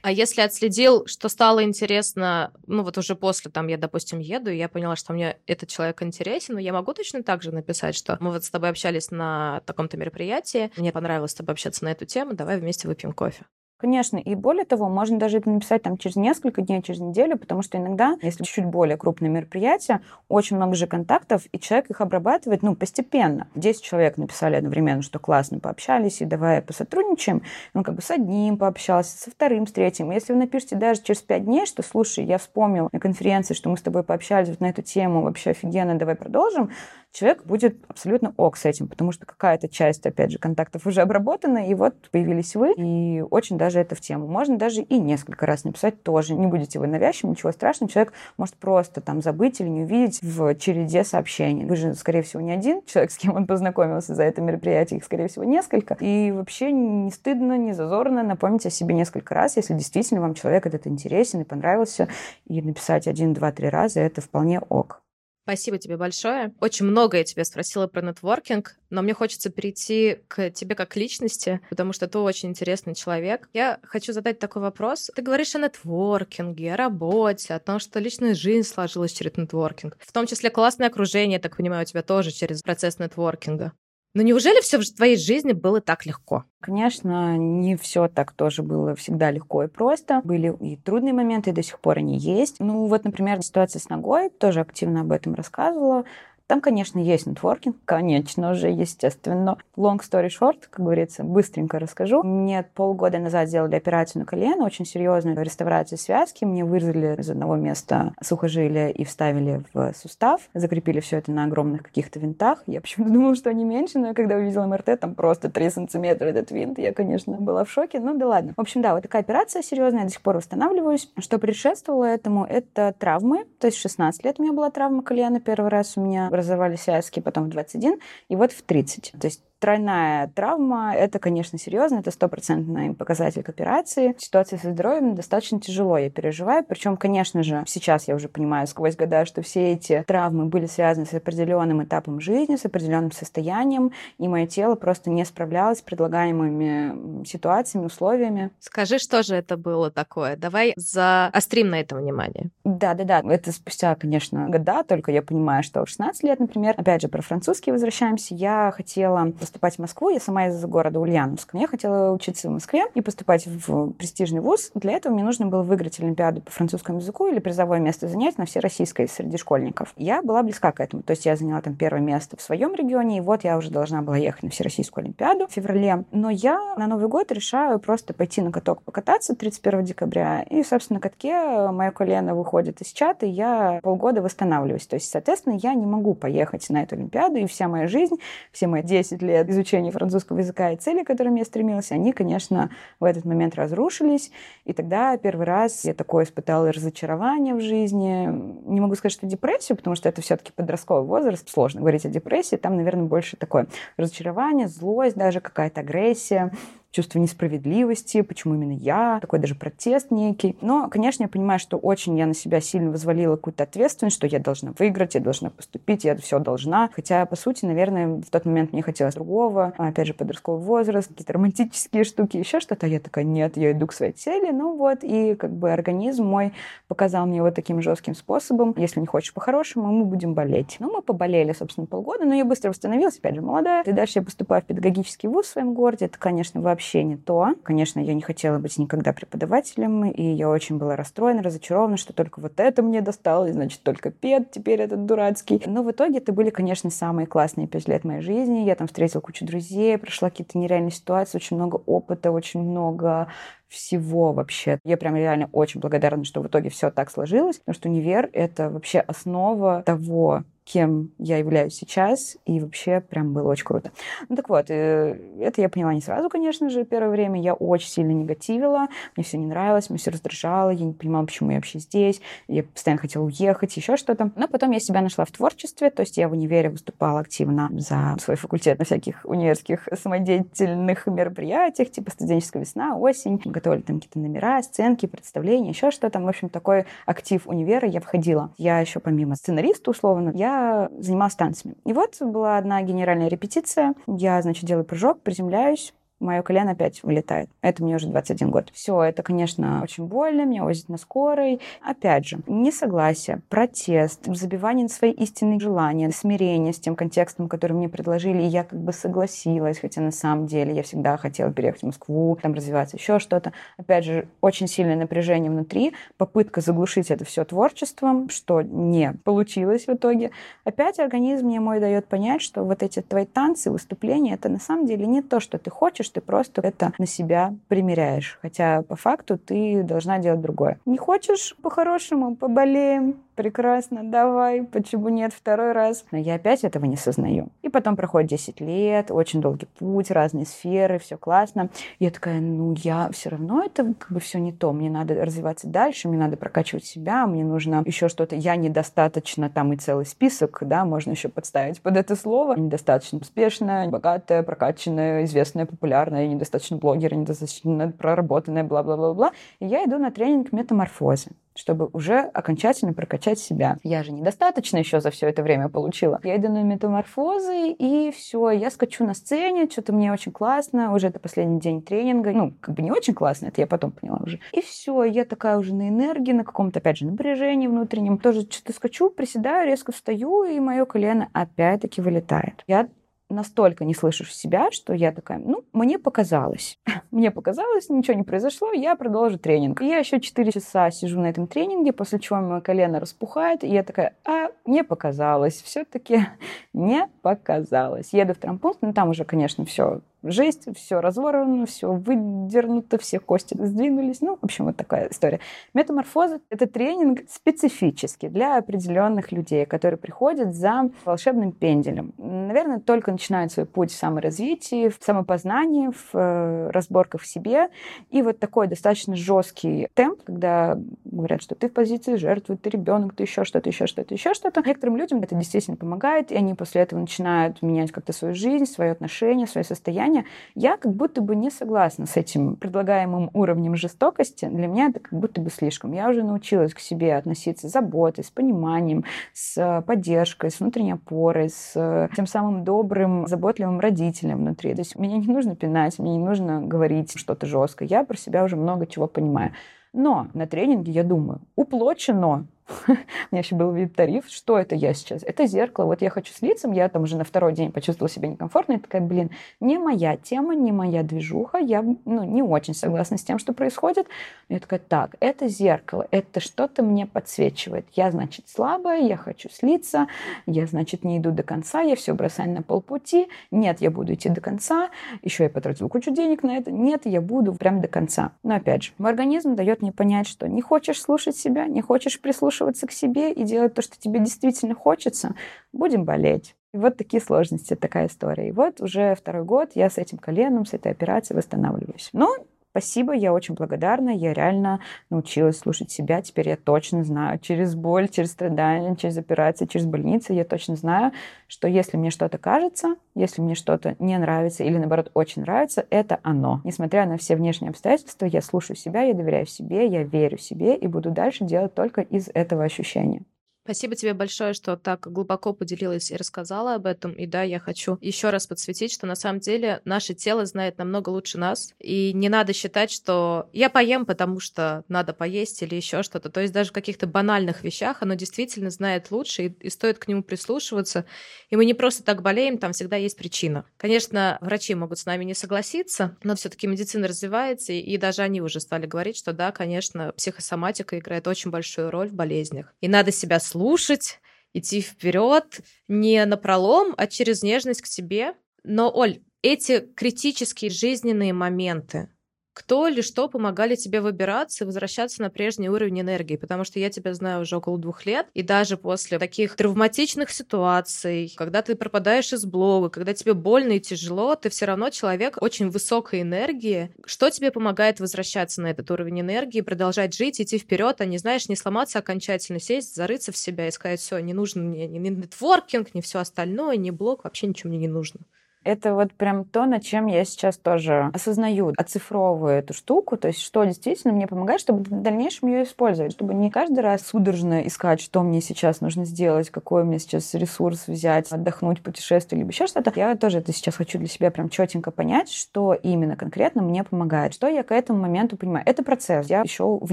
А если отследил, что стало интересно, ну вот уже после, там, я, допустим, еду, и я поняла, что мне этот человек интересен, я могу точно так же написать, что мы вот с тобой общались на таком-то мероприятии, мне понравилось с тобой общаться на эту тему, давай вместе выпьем кофе.
Конечно, и более того, можно даже это написать там через несколько дней, через неделю, потому что иногда, если чуть более крупное мероприятие, очень много же контактов, и человек их обрабатывает, ну, постепенно. 10 человек написали одновременно, что классно, пообщались, и давай посотрудничаем. Он как бы с одним пообщался, со вторым, с третьим. Если вы напишете даже через 5 дней, что, слушай, я вспомнил на конференции, что мы с тобой пообщались вот на эту тему, вообще офигенно, давай продолжим, человек будет абсолютно ок с этим, потому что какая-то часть, опять же, контактов уже обработана, и вот появились вы, и очень даже это в тему. Можно даже и несколько раз написать тоже. Не будете вы навязчивым, ничего страшного. Человек может просто там забыть или не увидеть в череде сообщений. Вы же, скорее всего, не один человек, с кем он познакомился за это мероприятие, их, скорее всего, несколько. И вообще не стыдно, не зазорно напомнить о себе несколько раз, если действительно вам человек этот интересен и понравился, и написать один, два, три раза, это вполне ок.
Спасибо тебе большое. Очень много я тебя спросила про нетворкинг, но мне хочется перейти к тебе как личности, потому что ты очень интересный человек. Я хочу задать такой вопрос. Ты говоришь о нетворкинге, о работе, о том, что личная жизнь сложилась через нетворкинг. В том числе классное окружение, так понимаю, у тебя тоже через процесс нетворкинга. Но неужели все в твоей жизни было так легко?
Конечно, не все так тоже было всегда легко и просто. Были и трудные моменты, и до сих пор они есть. Ну вот, например, ситуация с ногой, тоже активно об этом рассказывала Там, конечно, есть нетворкинг, конечно же, естественно. Long story short, как говорится, быстренько расскажу. Мне полгода назад сделали операцию на колено, очень серьезную реставрацию связки. Мне вырезали из одного места сухожилия и вставили в сустав. Закрепили все это на огромных каких-то винтах. Я почему-то думала, что они меньше, но когда увидела МРТ, там просто 3 сантиметра этот винт. Я, конечно, была в шоке, но да ладно. В общем, да, вот такая операция серьезная, я до сих пор восстанавливаюсь. Что предшествовало этому, это травмы. То есть 16 лет у меня была травма колена. Первый раз у меня образовались связки, потом в 21, и вот в 30. То есть тройная травма, это, конечно, серьезно, это стопроцентный показатель к операции. Ситуация со здоровьем достаточно тяжело, я переживаю. Причем, конечно же, сейчас я уже понимаю сквозь года, что все эти травмы были связаны с определенным этапом жизни, с определенным состоянием, и мое тело просто не справлялось с предлагаемыми ситуациями, условиями.
Скажи, что же это было такое? Давай заострим на это внимание.
Да, да, да. Это спустя, конечно, года, только я понимаю, что в 16 лет, например, опять же, про французский возвращаемся, я хотела поступать в Москву. Я сама из города Ульяновск. Я хотела учиться в Москве и поступать в престижный вуз. Для этого мне нужно было выиграть Олимпиаду по французскому языку или призовое место занять на всероссийской среди школьников. Я была близка к этому. То есть я заняла там первое место в своем регионе, и вот я уже должна была ехать на Всероссийскую Олимпиаду в феврале. Но я на Новый год решаю просто пойти на каток покататься 31 декабря. И, собственно, на катке мое колено выходит из чата, и я полгода восстанавливаюсь. То есть, соответственно, я не могу поехать на эту Олимпиаду, и вся моя жизнь, все мои 10 лет изучения изучения французского языка и цели, к которым я стремилась, они, конечно, в этот момент разрушились. И тогда первый раз я такое испытала разочарование в жизни. Не могу сказать, что депрессию, потому что это все-таки подростковый возраст. Сложно говорить о депрессии. Там, наверное, больше такое разочарование, злость, даже какая-то агрессия чувство несправедливости, почему именно я, такой даже протест некий. Но, конечно, я понимаю, что очень я на себя сильно возвалила какую-то ответственность, что я должна выиграть, я должна поступить, я все должна. Хотя, по сути, наверное, в тот момент мне хотелось другого. Опять же, подростковый возраст, какие-то романтические штуки, еще что-то. Я такая, нет, я иду к своей цели. Ну вот, и как бы организм мой показал мне вот таким жестким способом. Если не хочешь по-хорошему, мы будем болеть. Ну, мы поболели, собственно, полгода, но я быстро восстановилась, опять же, молодая. И дальше я поступаю в педагогический вуз в своем городе. Это, конечно, вообще вообще не то. Конечно, я не хотела быть никогда преподавателем, и я очень была расстроена, разочарована, что только вот это мне досталось, значит, только пед теперь этот дурацкий. Но в итоге это были, конечно, самые классные пять лет моей жизни. Я там встретила кучу друзей, прошла какие-то нереальные ситуации, очень много опыта, очень много всего вообще. Я прям реально очень благодарна, что в итоге все так сложилось, потому что универ — это вообще основа того, кем я являюсь сейчас, и вообще прям было очень круто. Ну так вот, э, это я поняла не сразу, конечно же, первое время. Я очень сильно негативила, мне все не нравилось, мне все раздражало, я не понимала, почему я вообще здесь, я постоянно хотела уехать, еще что-то. Но потом я себя нашла в творчестве, то есть я в универе выступала активно за свой факультет на всяких универских самодеятельных мероприятиях, типа студенческая весна, осень. Готовили там какие-то номера, сценки, представления, еще что-то. В общем, такой актив универа я входила. Я еще помимо сценариста, условно, я занималась танцами. И вот была одна генеральная репетиция. Я, значит, делаю прыжок, приземляюсь, мое колено опять вылетает. Это мне уже 21 год. Все, это, конечно, очень больно, меня возят на скорой. Опять же, несогласие, протест, забивание на свои истинные желания, смирение с тем контекстом, который мне предложили, и я как бы согласилась, хотя на самом деле я всегда хотела переехать в Москву, там развиваться, еще что-то. Опять же, очень сильное напряжение внутри, попытка заглушить это все творчеством, что не получилось в итоге. Опять организм мне мой дает понять, что вот эти твои танцы, выступления, это на самом деле не то, что ты хочешь, ты просто это на себя примеряешь. Хотя по факту ты должна делать другое. Не хочешь по-хорошему, поболеем, прекрасно, давай, почему нет второй раз? Но я опять этого не сознаю. И потом проходит 10 лет, очень долгий путь, разные сферы, все классно. Я такая, ну я все равно это как бы все не то. Мне надо развиваться дальше, мне надо прокачивать себя, мне нужно еще что-то. Я недостаточно, там и целый список, да, можно еще подставить под это слово. Недостаточно успешная, богатая, прокачанная, известная, популярная, недостаточно блогер, недостаточно проработанная, бла-бла-бла-бла. И я иду на тренинг метаморфозы чтобы уже окончательно прокачать себя. Я же недостаточно еще за все это время получила. Я иду на метаморфозы, и все, я скачу на сцене, что-то мне очень классно, уже это последний день тренинга, ну, как бы не очень классно, это я потом поняла уже. И все, я такая уже на энергии, на каком-то, опять же, напряжении внутреннем, тоже что-то скачу, приседаю, резко встаю, и мое колено опять-таки вылетает. Я настолько не слышишь себя, что я такая, ну, мне показалось. мне показалось, ничего не произошло, я продолжу тренинг. И я еще 4 часа сижу на этом тренинге, после чего мое колено распухает, и я такая, а, мне показалось, все-таки не показалось. Еду в травмпункт, ну, там уже, конечно, все жесть, все разворвано, все выдернуто, все кости сдвинулись. Ну, в общем, вот такая история. Метаморфоза — это тренинг специфический для определенных людей, которые приходят за волшебным пенделем. Наверное, только начинают свой путь в саморазвитии, в самопознании, в э, разборках в себе. И вот такой достаточно жесткий темп, когда говорят, что ты в позиции жертвы, ты ребенок, ты еще что-то, еще что-то, еще что-то. Некоторым людям это действительно помогает, и они после этого начинают менять как-то свою жизнь, свое отношение, свое состояние, состояние, я как будто бы не согласна с этим предлагаемым уровнем жестокости. Для меня это как будто бы слишком. Я уже научилась к себе относиться с заботой, с пониманием, с поддержкой, с внутренней опорой, с тем самым добрым, заботливым родителем внутри. То есть мне не нужно пинать, мне не нужно говорить что-то жесткое. Я про себя уже много чего понимаю. Но на тренинге я думаю, уплочено у меня еще был вид-тариф. Что это я сейчас? Это зеркало. Вот я хочу с лицом. Я там уже на второй день почувствовала себя некомфортно. И такая, блин, не моя тема, не моя движуха. Я ну, не очень согласна с тем, что происходит. я такая, так, это зеркало. Это что-то мне подсвечивает. Я, значит, слабая, я хочу слиться. Я, значит, не иду до конца. Я все бросаю на полпути. Нет, я буду идти до конца. Еще я потратила кучу денег на это. Нет, я буду прям до конца. Но опять же, мой организм дает мне понять, что не хочешь слушать себя, не хочешь прислушиваться прислушиваться к себе и делать то, что тебе действительно хочется, будем болеть. И вот такие сложности, такая история. И вот уже второй год я с этим коленом, с этой операцией восстанавливаюсь. Но Спасибо, я очень благодарна. Я реально научилась слушать себя. Теперь я точно знаю через боль, через страдания, через операции, через больницы. Я точно знаю, что если мне что-то кажется, если мне что-то не нравится или, наоборот, очень нравится, это оно. Несмотря на все внешние обстоятельства, я слушаю себя, я доверяю себе, я верю себе и буду дальше делать только из этого ощущения.
Спасибо тебе большое, что так глубоко поделилась и рассказала об этом. И да, я хочу еще раз подсветить, что на самом деле наше тело знает намного лучше нас. И не надо считать, что я поем, потому что надо поесть или еще что-то. То есть даже в каких-то банальных вещах оно действительно знает лучше, и, и стоит к нему прислушиваться. И мы не просто так болеем, там всегда есть причина. Конечно, врачи могут с нами не согласиться, но все-таки медицина развивается, и, и даже они уже стали говорить, что да, конечно, психосоматика играет очень большую роль в болезнях. И надо себя слушать, идти вперед не на пролом, а через нежность к себе. Но, Оль, эти критические жизненные моменты, кто или что помогали тебе выбираться и возвращаться на прежний уровень энергии, потому что я тебя знаю уже около двух лет, и даже после таких травматичных ситуаций, когда ты пропадаешь из блога, когда тебе больно и тяжело, ты все равно человек очень высокой энергии. Что тебе помогает возвращаться на этот уровень энергии, продолжать жить, идти вперед, а не, знаешь, не сломаться окончательно, сесть, зарыться в себя и сказать, все, не нужен мне ни нетворкинг, ни все остальное, ни блог, вообще ничего мне не нужно.
Это вот прям то, над чем я сейчас тоже осознаю, оцифровываю эту штуку, то есть что действительно мне помогает, чтобы в дальнейшем ее использовать, чтобы не каждый раз судорожно искать, что мне сейчас нужно сделать, какой мне сейчас ресурс взять, отдохнуть, путешествовать, либо еще что-то. Я тоже это сейчас хочу для себя прям четенько понять, что именно конкретно мне помогает, что я к этому моменту понимаю. Это процесс, я еще в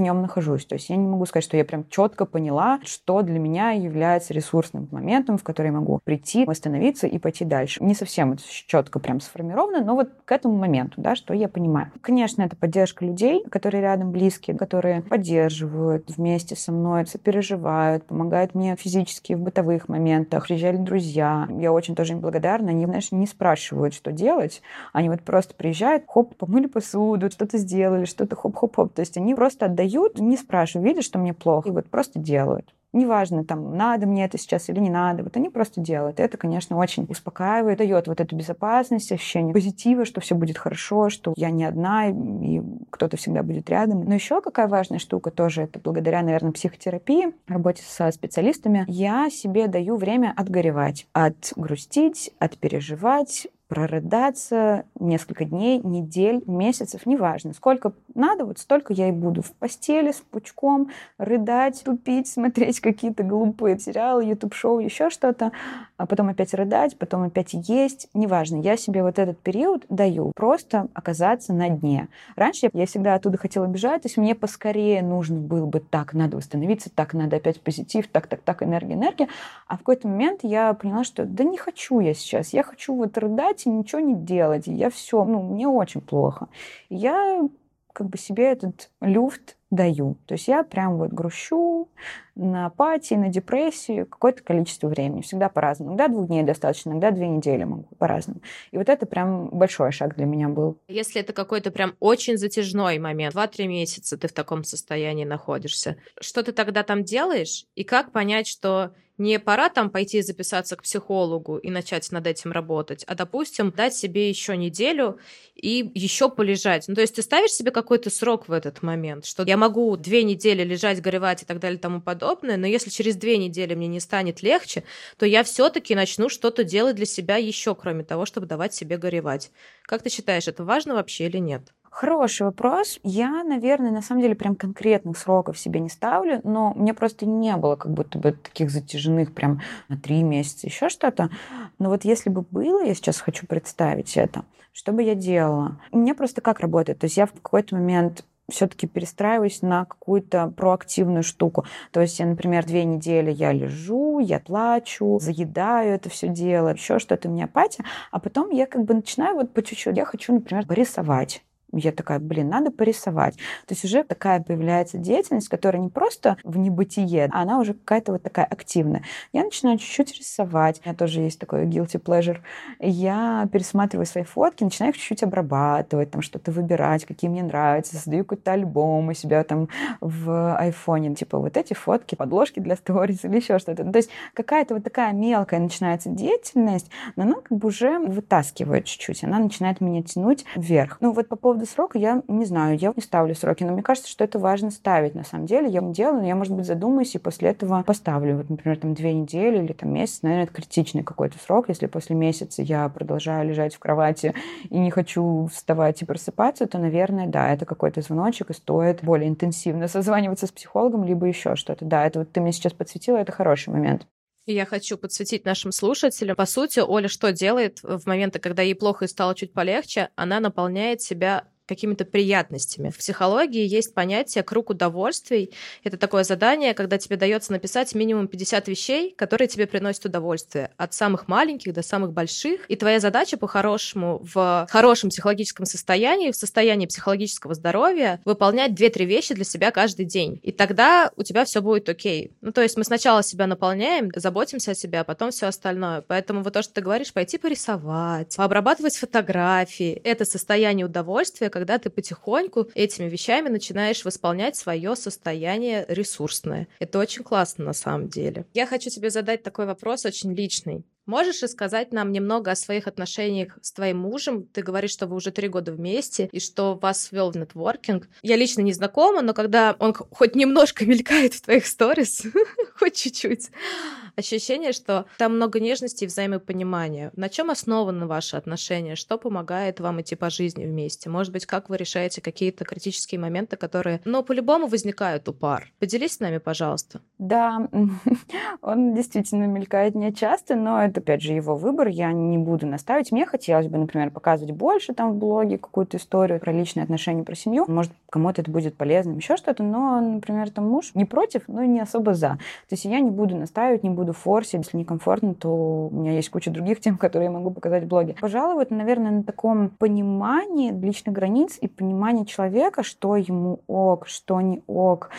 нем нахожусь, то есть я не могу сказать, что я прям четко поняла, что для меня является ресурсным моментом, в который я могу прийти, восстановиться и пойти дальше. Не совсем это четко прям сформировано, но вот к этому моменту, да, что я понимаю. Конечно, это поддержка людей, которые рядом близкие, которые поддерживают вместе со мной, сопереживают, помогают мне физически в бытовых моментах. Приезжали друзья, я очень тоже им благодарна. Они, знаешь, не спрашивают, что делать. Они вот просто приезжают, хоп, помыли посуду, что-то сделали, что-то хоп-хоп-хоп. То есть они просто отдают, не спрашивают, видят, что мне плохо, и вот просто делают. Неважно, там, надо мне это сейчас или не надо. Вот они просто делают. Это, конечно, очень успокаивает, дает вот эту безопасность, ощущение позитива, что все будет хорошо, что я не одна, и кто-то всегда будет рядом. Но еще какая важная штука тоже, это благодаря, наверное, психотерапии, работе со специалистами, я себе даю время отгоревать, отгрустить, отпереживать, прорыдаться несколько дней, недель, месяцев, неважно. Сколько надо, вот столько я и буду в постели с пучком рыдать, тупить, смотреть какие-то глупые сериалы, YouTube-шоу, еще что-то, а потом опять рыдать, потом опять есть. Неважно, я себе вот этот период даю. Просто оказаться на дне. Раньше я всегда оттуда хотела бежать, то есть мне поскорее нужно было бы так, надо восстановиться, так, надо опять позитив, так, так, так, энергия, энергия. А в какой-то момент я поняла, что да не хочу я сейчас, я хочу вот рыдать, и ничего не делать. И я все, ну, мне очень плохо. Я как бы себе этот люфт даю. То есть я прям вот грущу на апатии, на депрессии какое-то количество времени. Всегда по-разному. Иногда двух дней достаточно, иногда две недели могу по-разному. И вот это прям большой шаг для меня был.
Если это какой-то прям очень затяжной момент, два-три месяца ты в таком состоянии находишься, что ты тогда там делаешь? И как понять, что не пора там пойти записаться к психологу и начать над этим работать, а, допустим, дать себе еще неделю и еще полежать. Ну, то есть ты ставишь себе какой-то срок в этот момент, что я могу две недели лежать, горевать и так далее и тому подобное, но если через две недели мне не станет легче, то я все-таки начну что-то делать для себя еще, кроме того, чтобы давать себе горевать. Как ты считаешь, это важно вообще или нет?
Хороший вопрос. Я, наверное, на самом деле прям конкретных сроков себе не ставлю, но мне просто не было как будто бы таких затяжных прям на три месяца, еще что-то. Но вот если бы было, я сейчас хочу представить это, что бы я делала? Меня просто как работает? То есть я в какой-то момент все-таки перестраиваюсь на какую-то проактивную штуку. То есть, я, например, две недели я лежу, я плачу, заедаю это все дело, еще что-то, у меня апатия, а потом я как бы начинаю вот по чуть-чуть. Я хочу, например, порисовать я такая, блин, надо порисовать. То есть уже такая появляется деятельность, которая не просто в небытие, а она уже какая-то вот такая активная. Я начинаю чуть-чуть рисовать. У меня тоже есть такой guilty pleasure. Я пересматриваю свои фотки, начинаю их чуть-чуть обрабатывать, там что-то выбирать, какие мне нравятся, создаю какой-то альбом у себя там в айфоне. Типа вот эти фотки, подложки для сторис или еще что-то. Ну, то есть какая-то вот такая мелкая начинается деятельность, но она как бы уже вытаскивает чуть-чуть. Она начинает меня тянуть вверх. Ну вот по поводу поводу срока, я не знаю, я не ставлю сроки, но мне кажется, что это важно ставить на самом деле. Я делаю, но я, может быть, задумаюсь и после этого поставлю. Вот, например, там две недели или там месяц, наверное, это критичный какой-то срок. Если после месяца я продолжаю лежать в кровати и не хочу вставать и просыпаться, то, наверное, да, это какой-то звоночек, и стоит более интенсивно созваниваться с психологом, либо еще что-то. Да, это вот ты мне сейчас подсветила, это хороший момент.
Я хочу подсветить нашим слушателям. По сути, Оля что делает в моменты, когда ей плохо и стало чуть полегче? Она наполняет себя какими-то приятностями. В психологии есть понятие круг удовольствий. Это такое задание, когда тебе дается написать минимум 50 вещей, которые тебе приносят удовольствие. От самых маленьких до самых больших. И твоя задача по-хорошему в хорошем психологическом состоянии, в состоянии психологического здоровья, выполнять 2-3 вещи для себя каждый день. И тогда у тебя все будет окей. Ну, то есть мы сначала себя наполняем, заботимся о себе, а потом все остальное. Поэтому вот то, что ты говоришь, пойти порисовать, пообрабатывать фотографии, это состояние удовольствия, когда ты потихоньку этими вещами начинаешь восполнять свое состояние ресурсное. Это очень классно на самом деле. Я хочу тебе задать такой вопрос очень личный. Можешь рассказать нам немного о своих отношениях с твоим мужем? Ты говоришь, что вы уже три года вместе и что вас ввел в нетворкинг. Я лично не знакома, но когда он хоть немножко мелькает в твоих сторис, хоть чуть-чуть, ощущение, что там много нежности и взаимопонимания. На чем основаны ваши отношения? Что помогает вам идти по жизни вместе? Может быть, как вы решаете какие-то критические моменты, которые, ну, по-любому возникают у пар? Поделись с нами, пожалуйста.
Да, он действительно мелькает не часто, но это опять же, его выбор, я не буду наставить. Мне хотелось бы, например, показывать больше там в блоге какую-то историю про личные отношения, про семью. Может, кому-то это будет полезным, еще что-то, но, например, там муж не против, но не особо за. То есть я не буду наставить, не буду форсить. Если некомфортно, то у меня есть куча других тем, которые я могу показать в блоге. Пожалуй, вот, наверное, на таком понимании личных границ и понимании человека, что ему ок, что не ок,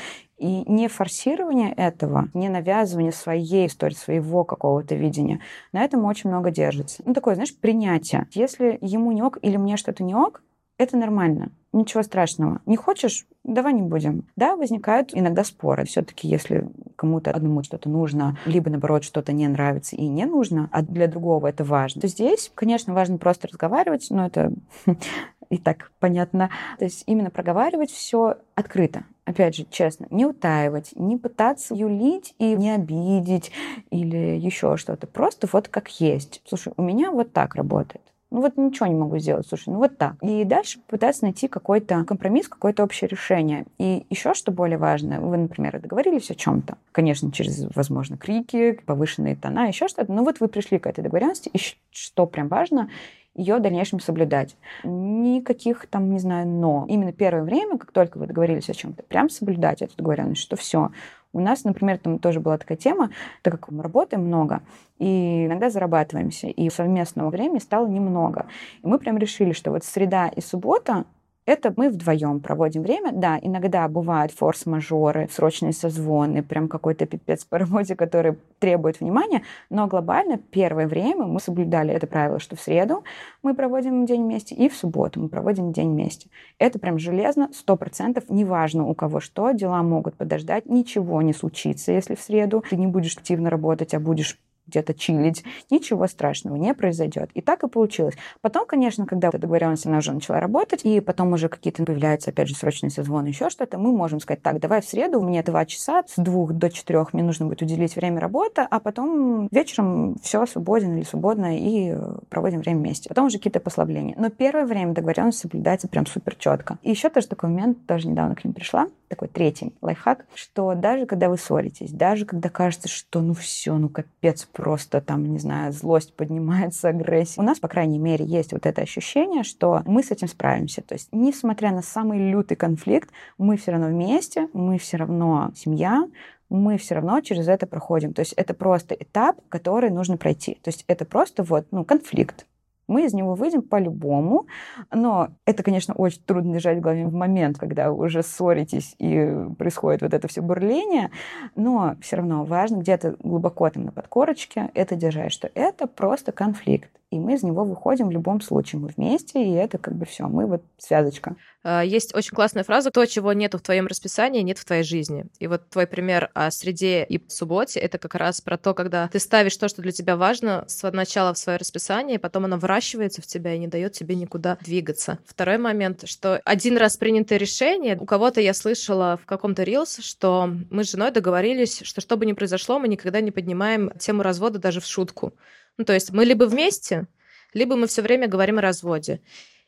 и не форсирование этого, не навязывание своей истории, своего какого-то видения, на этом очень много держится. Ну, такое, знаешь, принятие. Если ему не ок или мне что-то не ок, это нормально. Ничего страшного. Не хочешь? Давай не будем. Да, возникают иногда споры. Все-таки, если кому-то одному что-то нужно, либо наоборот что-то не нравится и не нужно, а для другого это важно, то здесь, конечно, важно просто разговаривать, но это и так понятно. То есть именно проговаривать все открыто. Опять же, честно, не утаивать, не пытаться юлить и не обидеть или еще что-то. Просто вот как есть. Слушай, у меня вот так работает. Ну вот ничего не могу сделать, слушай, ну вот так. И дальше пытаться найти какой-то компромисс, какое-то общее решение. И еще что более важно, вы, например, договорились о чем-то, конечно, через, возможно, крики, повышенные тона, еще что-то, но вот вы пришли к этой договоренности, и что прям важно, ее в дальнейшем соблюдать. Никаких там, не знаю, но. Именно первое время, как только вы договорились о чем-то, прям соблюдать эту договоренность, что все. У нас, например, там тоже была такая тема, так как мы работаем много, и иногда зарабатываемся, и совместного времени стало немного. И мы прям решили, что вот среда и суббота это мы вдвоем проводим время. Да, иногда бывают форс-мажоры, срочные созвоны, прям какой-то пипец по работе, который требует внимания, но глобально первое время мы соблюдали это правило, что в среду мы проводим день вместе, и в субботу мы проводим день вместе. Это прям железно, сто процентов, неважно у кого что, дела могут подождать, ничего не случится, если в среду ты не будешь активно работать, а будешь где-то чилить, ничего страшного не произойдет. И так и получилось. Потом, конечно, когда эта договоренность, она уже начала работать, и потом уже какие-то появляются, опять же, срочные созвоны, еще что-то, мы можем сказать, так, давай в среду, у меня два часа, с двух до четырех мне нужно будет уделить время работы, а потом вечером все свободен или свободно, и проводим время вместе. Потом уже какие-то послабления. Но первое время договоренность соблюдается прям супер четко. И еще тоже такой момент, тоже недавно к ним пришла, такой третий лайфхак, что даже когда вы ссоритесь, даже когда кажется, что ну все, ну капец, просто там, не знаю, злость поднимается, агрессия, у нас, по крайней мере, есть вот это ощущение, что мы с этим справимся. То есть, несмотря на самый лютый конфликт, мы все равно вместе, мы все равно семья, мы все равно через это проходим. То есть это просто этап, который нужно пройти. То есть это просто вот, ну, конфликт мы из него выйдем по-любому. Но это, конечно, очень трудно держать в голове в момент, когда вы уже ссоритесь и происходит вот это все бурление. Но все равно важно где-то глубоко там на подкорочке это держать, что это просто конфликт и мы из него выходим в любом случае. Мы вместе, и это как бы все, мы вот связочка.
А, есть очень классная фраза «То, чего нет в твоем расписании, нет в твоей жизни». И вот твой пример о среде и субботе — это как раз про то, когда ты ставишь то, что для тебя важно, с начала в свое расписание, и потом оно выращивается в тебя и не дает тебе никуда двигаться. Второй момент, что один раз принятое решение, у кого-то я слышала в каком-то рилс, что мы с женой договорились, что что бы ни произошло, мы никогда не поднимаем тему развода даже в шутку. Ну, то есть мы либо вместе, либо мы все время говорим о разводе.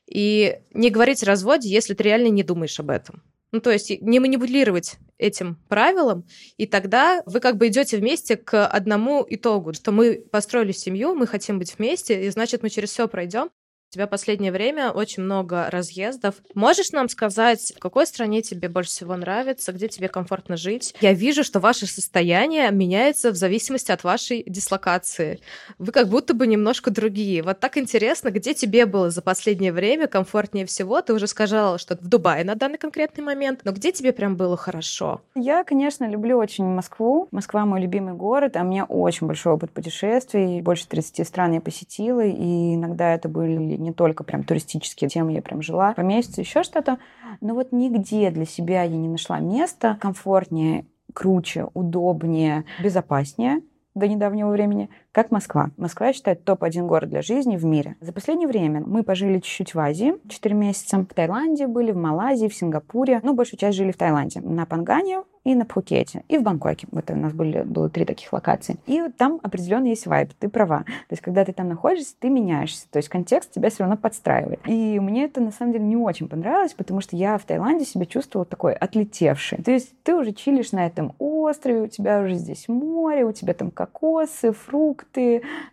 И не говорить о разводе, если ты реально не думаешь об этом. Ну, то есть не манипулировать этим правилом, и тогда вы как бы идете вместе к одному итогу, что мы построили семью, мы хотим быть вместе, и значит, мы через все пройдем, у тебя последнее время очень много разъездов. Можешь нам сказать, в какой стране тебе больше всего нравится, где тебе комфортно жить? Я вижу, что ваше состояние меняется в зависимости от вашей дислокации. Вы как будто бы немножко другие. Вот так интересно, где тебе было за последнее время комфортнее всего? Ты уже сказала, что в Дубае на данный конкретный момент, но где тебе прям было хорошо?
Я, конечно, люблю очень Москву. Москва мой любимый город, а у меня очень большой опыт путешествий. Больше 30 стран я посетила, и иногда это были не только прям туристические темы, я прям жила по месяцу, еще что-то. Но вот нигде для себя я не нашла места комфортнее, круче, удобнее, безопаснее до недавнего времени, как Москва. Москва, я считаю, топ-1 город для жизни в мире. За последнее время мы пожили чуть-чуть в Азии, 4 месяца. В Таиланде были, в Малайзии, в Сингапуре. Ну, большую часть жили в Таиланде. На Пангане и на Пхукете, и в Бангкоке. Вот у нас были, было три таких локации. И вот там определенно есть вайб, ты права. То есть, когда ты там находишься, ты меняешься. То есть, контекст тебя все равно подстраивает. И мне это, на самом деле, не очень понравилось, потому что я в Таиланде себя чувствовала такой отлетевший. То есть, ты уже чилишь на этом острове, у тебя уже здесь море, у тебя там кокосы, фрукты,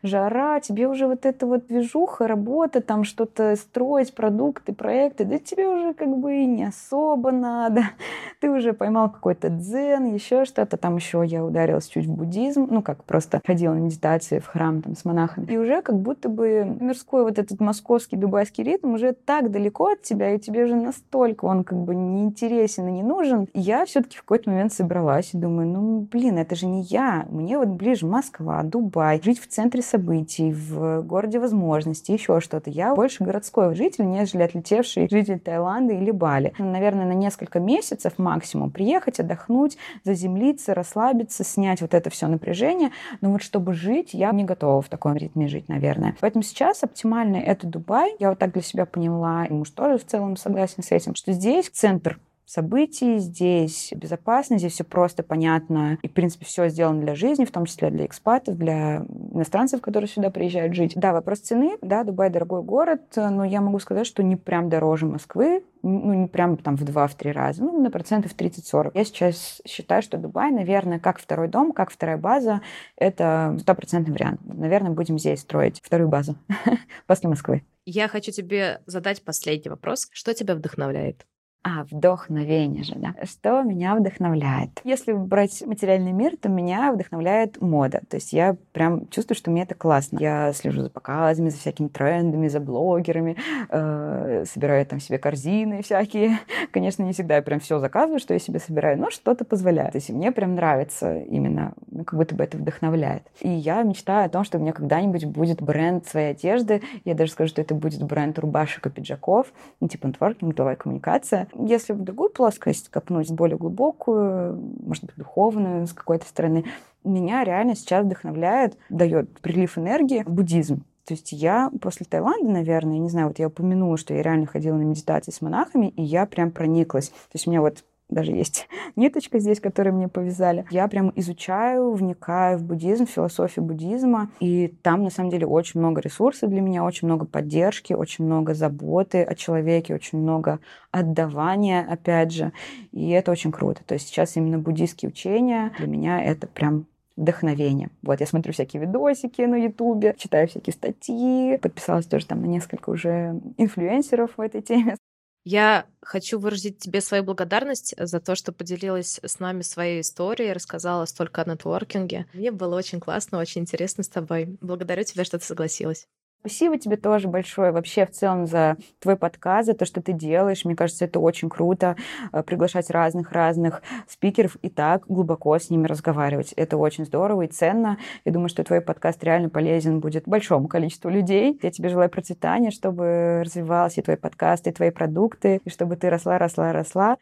жара, тебе уже вот эта вот движуха, работа, там что-то строить, продукты, проекты, да тебе уже как бы и не особо надо. Ты уже поймал какой-то дзен, еще что-то. Там еще я ударилась чуть в буддизм, ну как просто ходила на медитации в храм там с монахами. И уже как будто бы мирской вот этот московский дубайский ритм уже так далеко от тебя, и тебе уже настолько он как бы неинтересен и не нужен. Я все-таки в какой-то момент собралась и думаю, ну блин, это же не я. Мне вот ближе Москва, Дубай, жить в центре событий, в городе возможностей, еще что-то. Я больше городской житель, нежели отлетевший житель Таиланда или Бали. Наверное, на несколько месяцев максимум приехать, отдохнуть заземлиться, расслабиться, снять вот это все напряжение. Но вот чтобы жить, я не готова в таком ритме жить, наверное. Поэтому сейчас оптимальный это Дубай. Я вот так для себя поняла, и муж тоже в целом согласен с этим, что здесь центр событий, здесь безопасно, здесь все просто, понятно. И, в принципе, все сделано для жизни, в том числе для экспатов, для иностранцев, которые сюда приезжают жить. Да, вопрос цены. Да, Дубай дорогой город, но я могу сказать, что не прям дороже Москвы ну, не прям там в два-три раза, ну, на процентов 30-40. Я сейчас считаю, что Дубай, наверное, как второй дом, как вторая база, это стопроцентный вариант. Наверное, будем здесь строить вторую базу после Москвы.
Я хочу тебе задать последний вопрос. Что тебя вдохновляет?
А, вдохновение же, да. Что меня вдохновляет? Если брать материальный мир, то меня вдохновляет мода. То есть я прям чувствую, что мне это классно. Я слежу за показами, за всякими трендами, за блогерами, э, собираю там себе корзины всякие. Конечно, не всегда я прям все заказываю, что я себе собираю, но что-то позволяет. То есть мне прям нравится именно, ну, как будто бы это вдохновляет. И я мечтаю о том, что у меня когда-нибудь будет бренд своей одежды. Я даже скажу, что это будет бренд рубашек и пиджаков, ну, типа нетворкинг, деловая коммуникация если в другую плоскость копнуть, более глубокую, может быть, духовную с какой-то стороны, меня реально сейчас вдохновляет, дает прилив энергии буддизм. То есть я после Таиланда, наверное, не знаю, вот я упомянула, что я реально ходила на медитации с монахами, и я прям прониклась. То есть у меня вот даже есть ниточка здесь, которую мне повязали. Я прям изучаю, вникаю в буддизм, в философию буддизма, и там, на самом деле, очень много ресурсов для меня, очень много поддержки, очень много заботы о человеке, очень много отдавания, опять же, и это очень круто. То есть сейчас именно буддийские учения для меня это прям вдохновение. Вот, я смотрю всякие видосики на Ютубе, читаю всякие статьи, подписалась тоже там на несколько уже инфлюенсеров в этой теме.
Я хочу выразить тебе свою благодарность за то, что поделилась с нами своей историей, рассказала столько о нетворкинге. Мне было очень классно, очень интересно с тобой. Благодарю тебя, что ты согласилась.
Спасибо тебе тоже большое вообще в целом за твой подкаст, за то, что ты делаешь. Мне кажется, это очень круто э, приглашать разных-разных спикеров и так глубоко с ними разговаривать. Это очень здорово и ценно. Я думаю, что твой подкаст реально полезен будет большому количеству людей. Я тебе желаю процветания, чтобы развивался и твой подкаст, и твои продукты, и чтобы ты росла, росла, росла.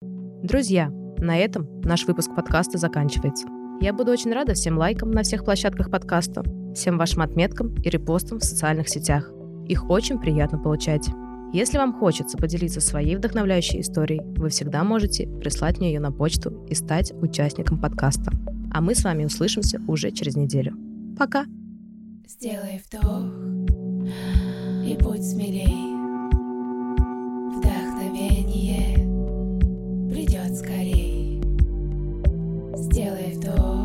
Друзья, на этом наш выпуск подкаста заканчивается. Я буду очень рада всем лайкам на всех площадках подкаста, всем вашим отметкам и репостам в социальных сетях. Их очень приятно получать. Если вам хочется поделиться своей вдохновляющей историей, вы всегда можете прислать мне ее на почту и стать участником подкаста. А мы с вами услышимся уже через неделю. Пока!
Сделай вдох и будь смелей. Вдохновение придет скорее сделай вдох.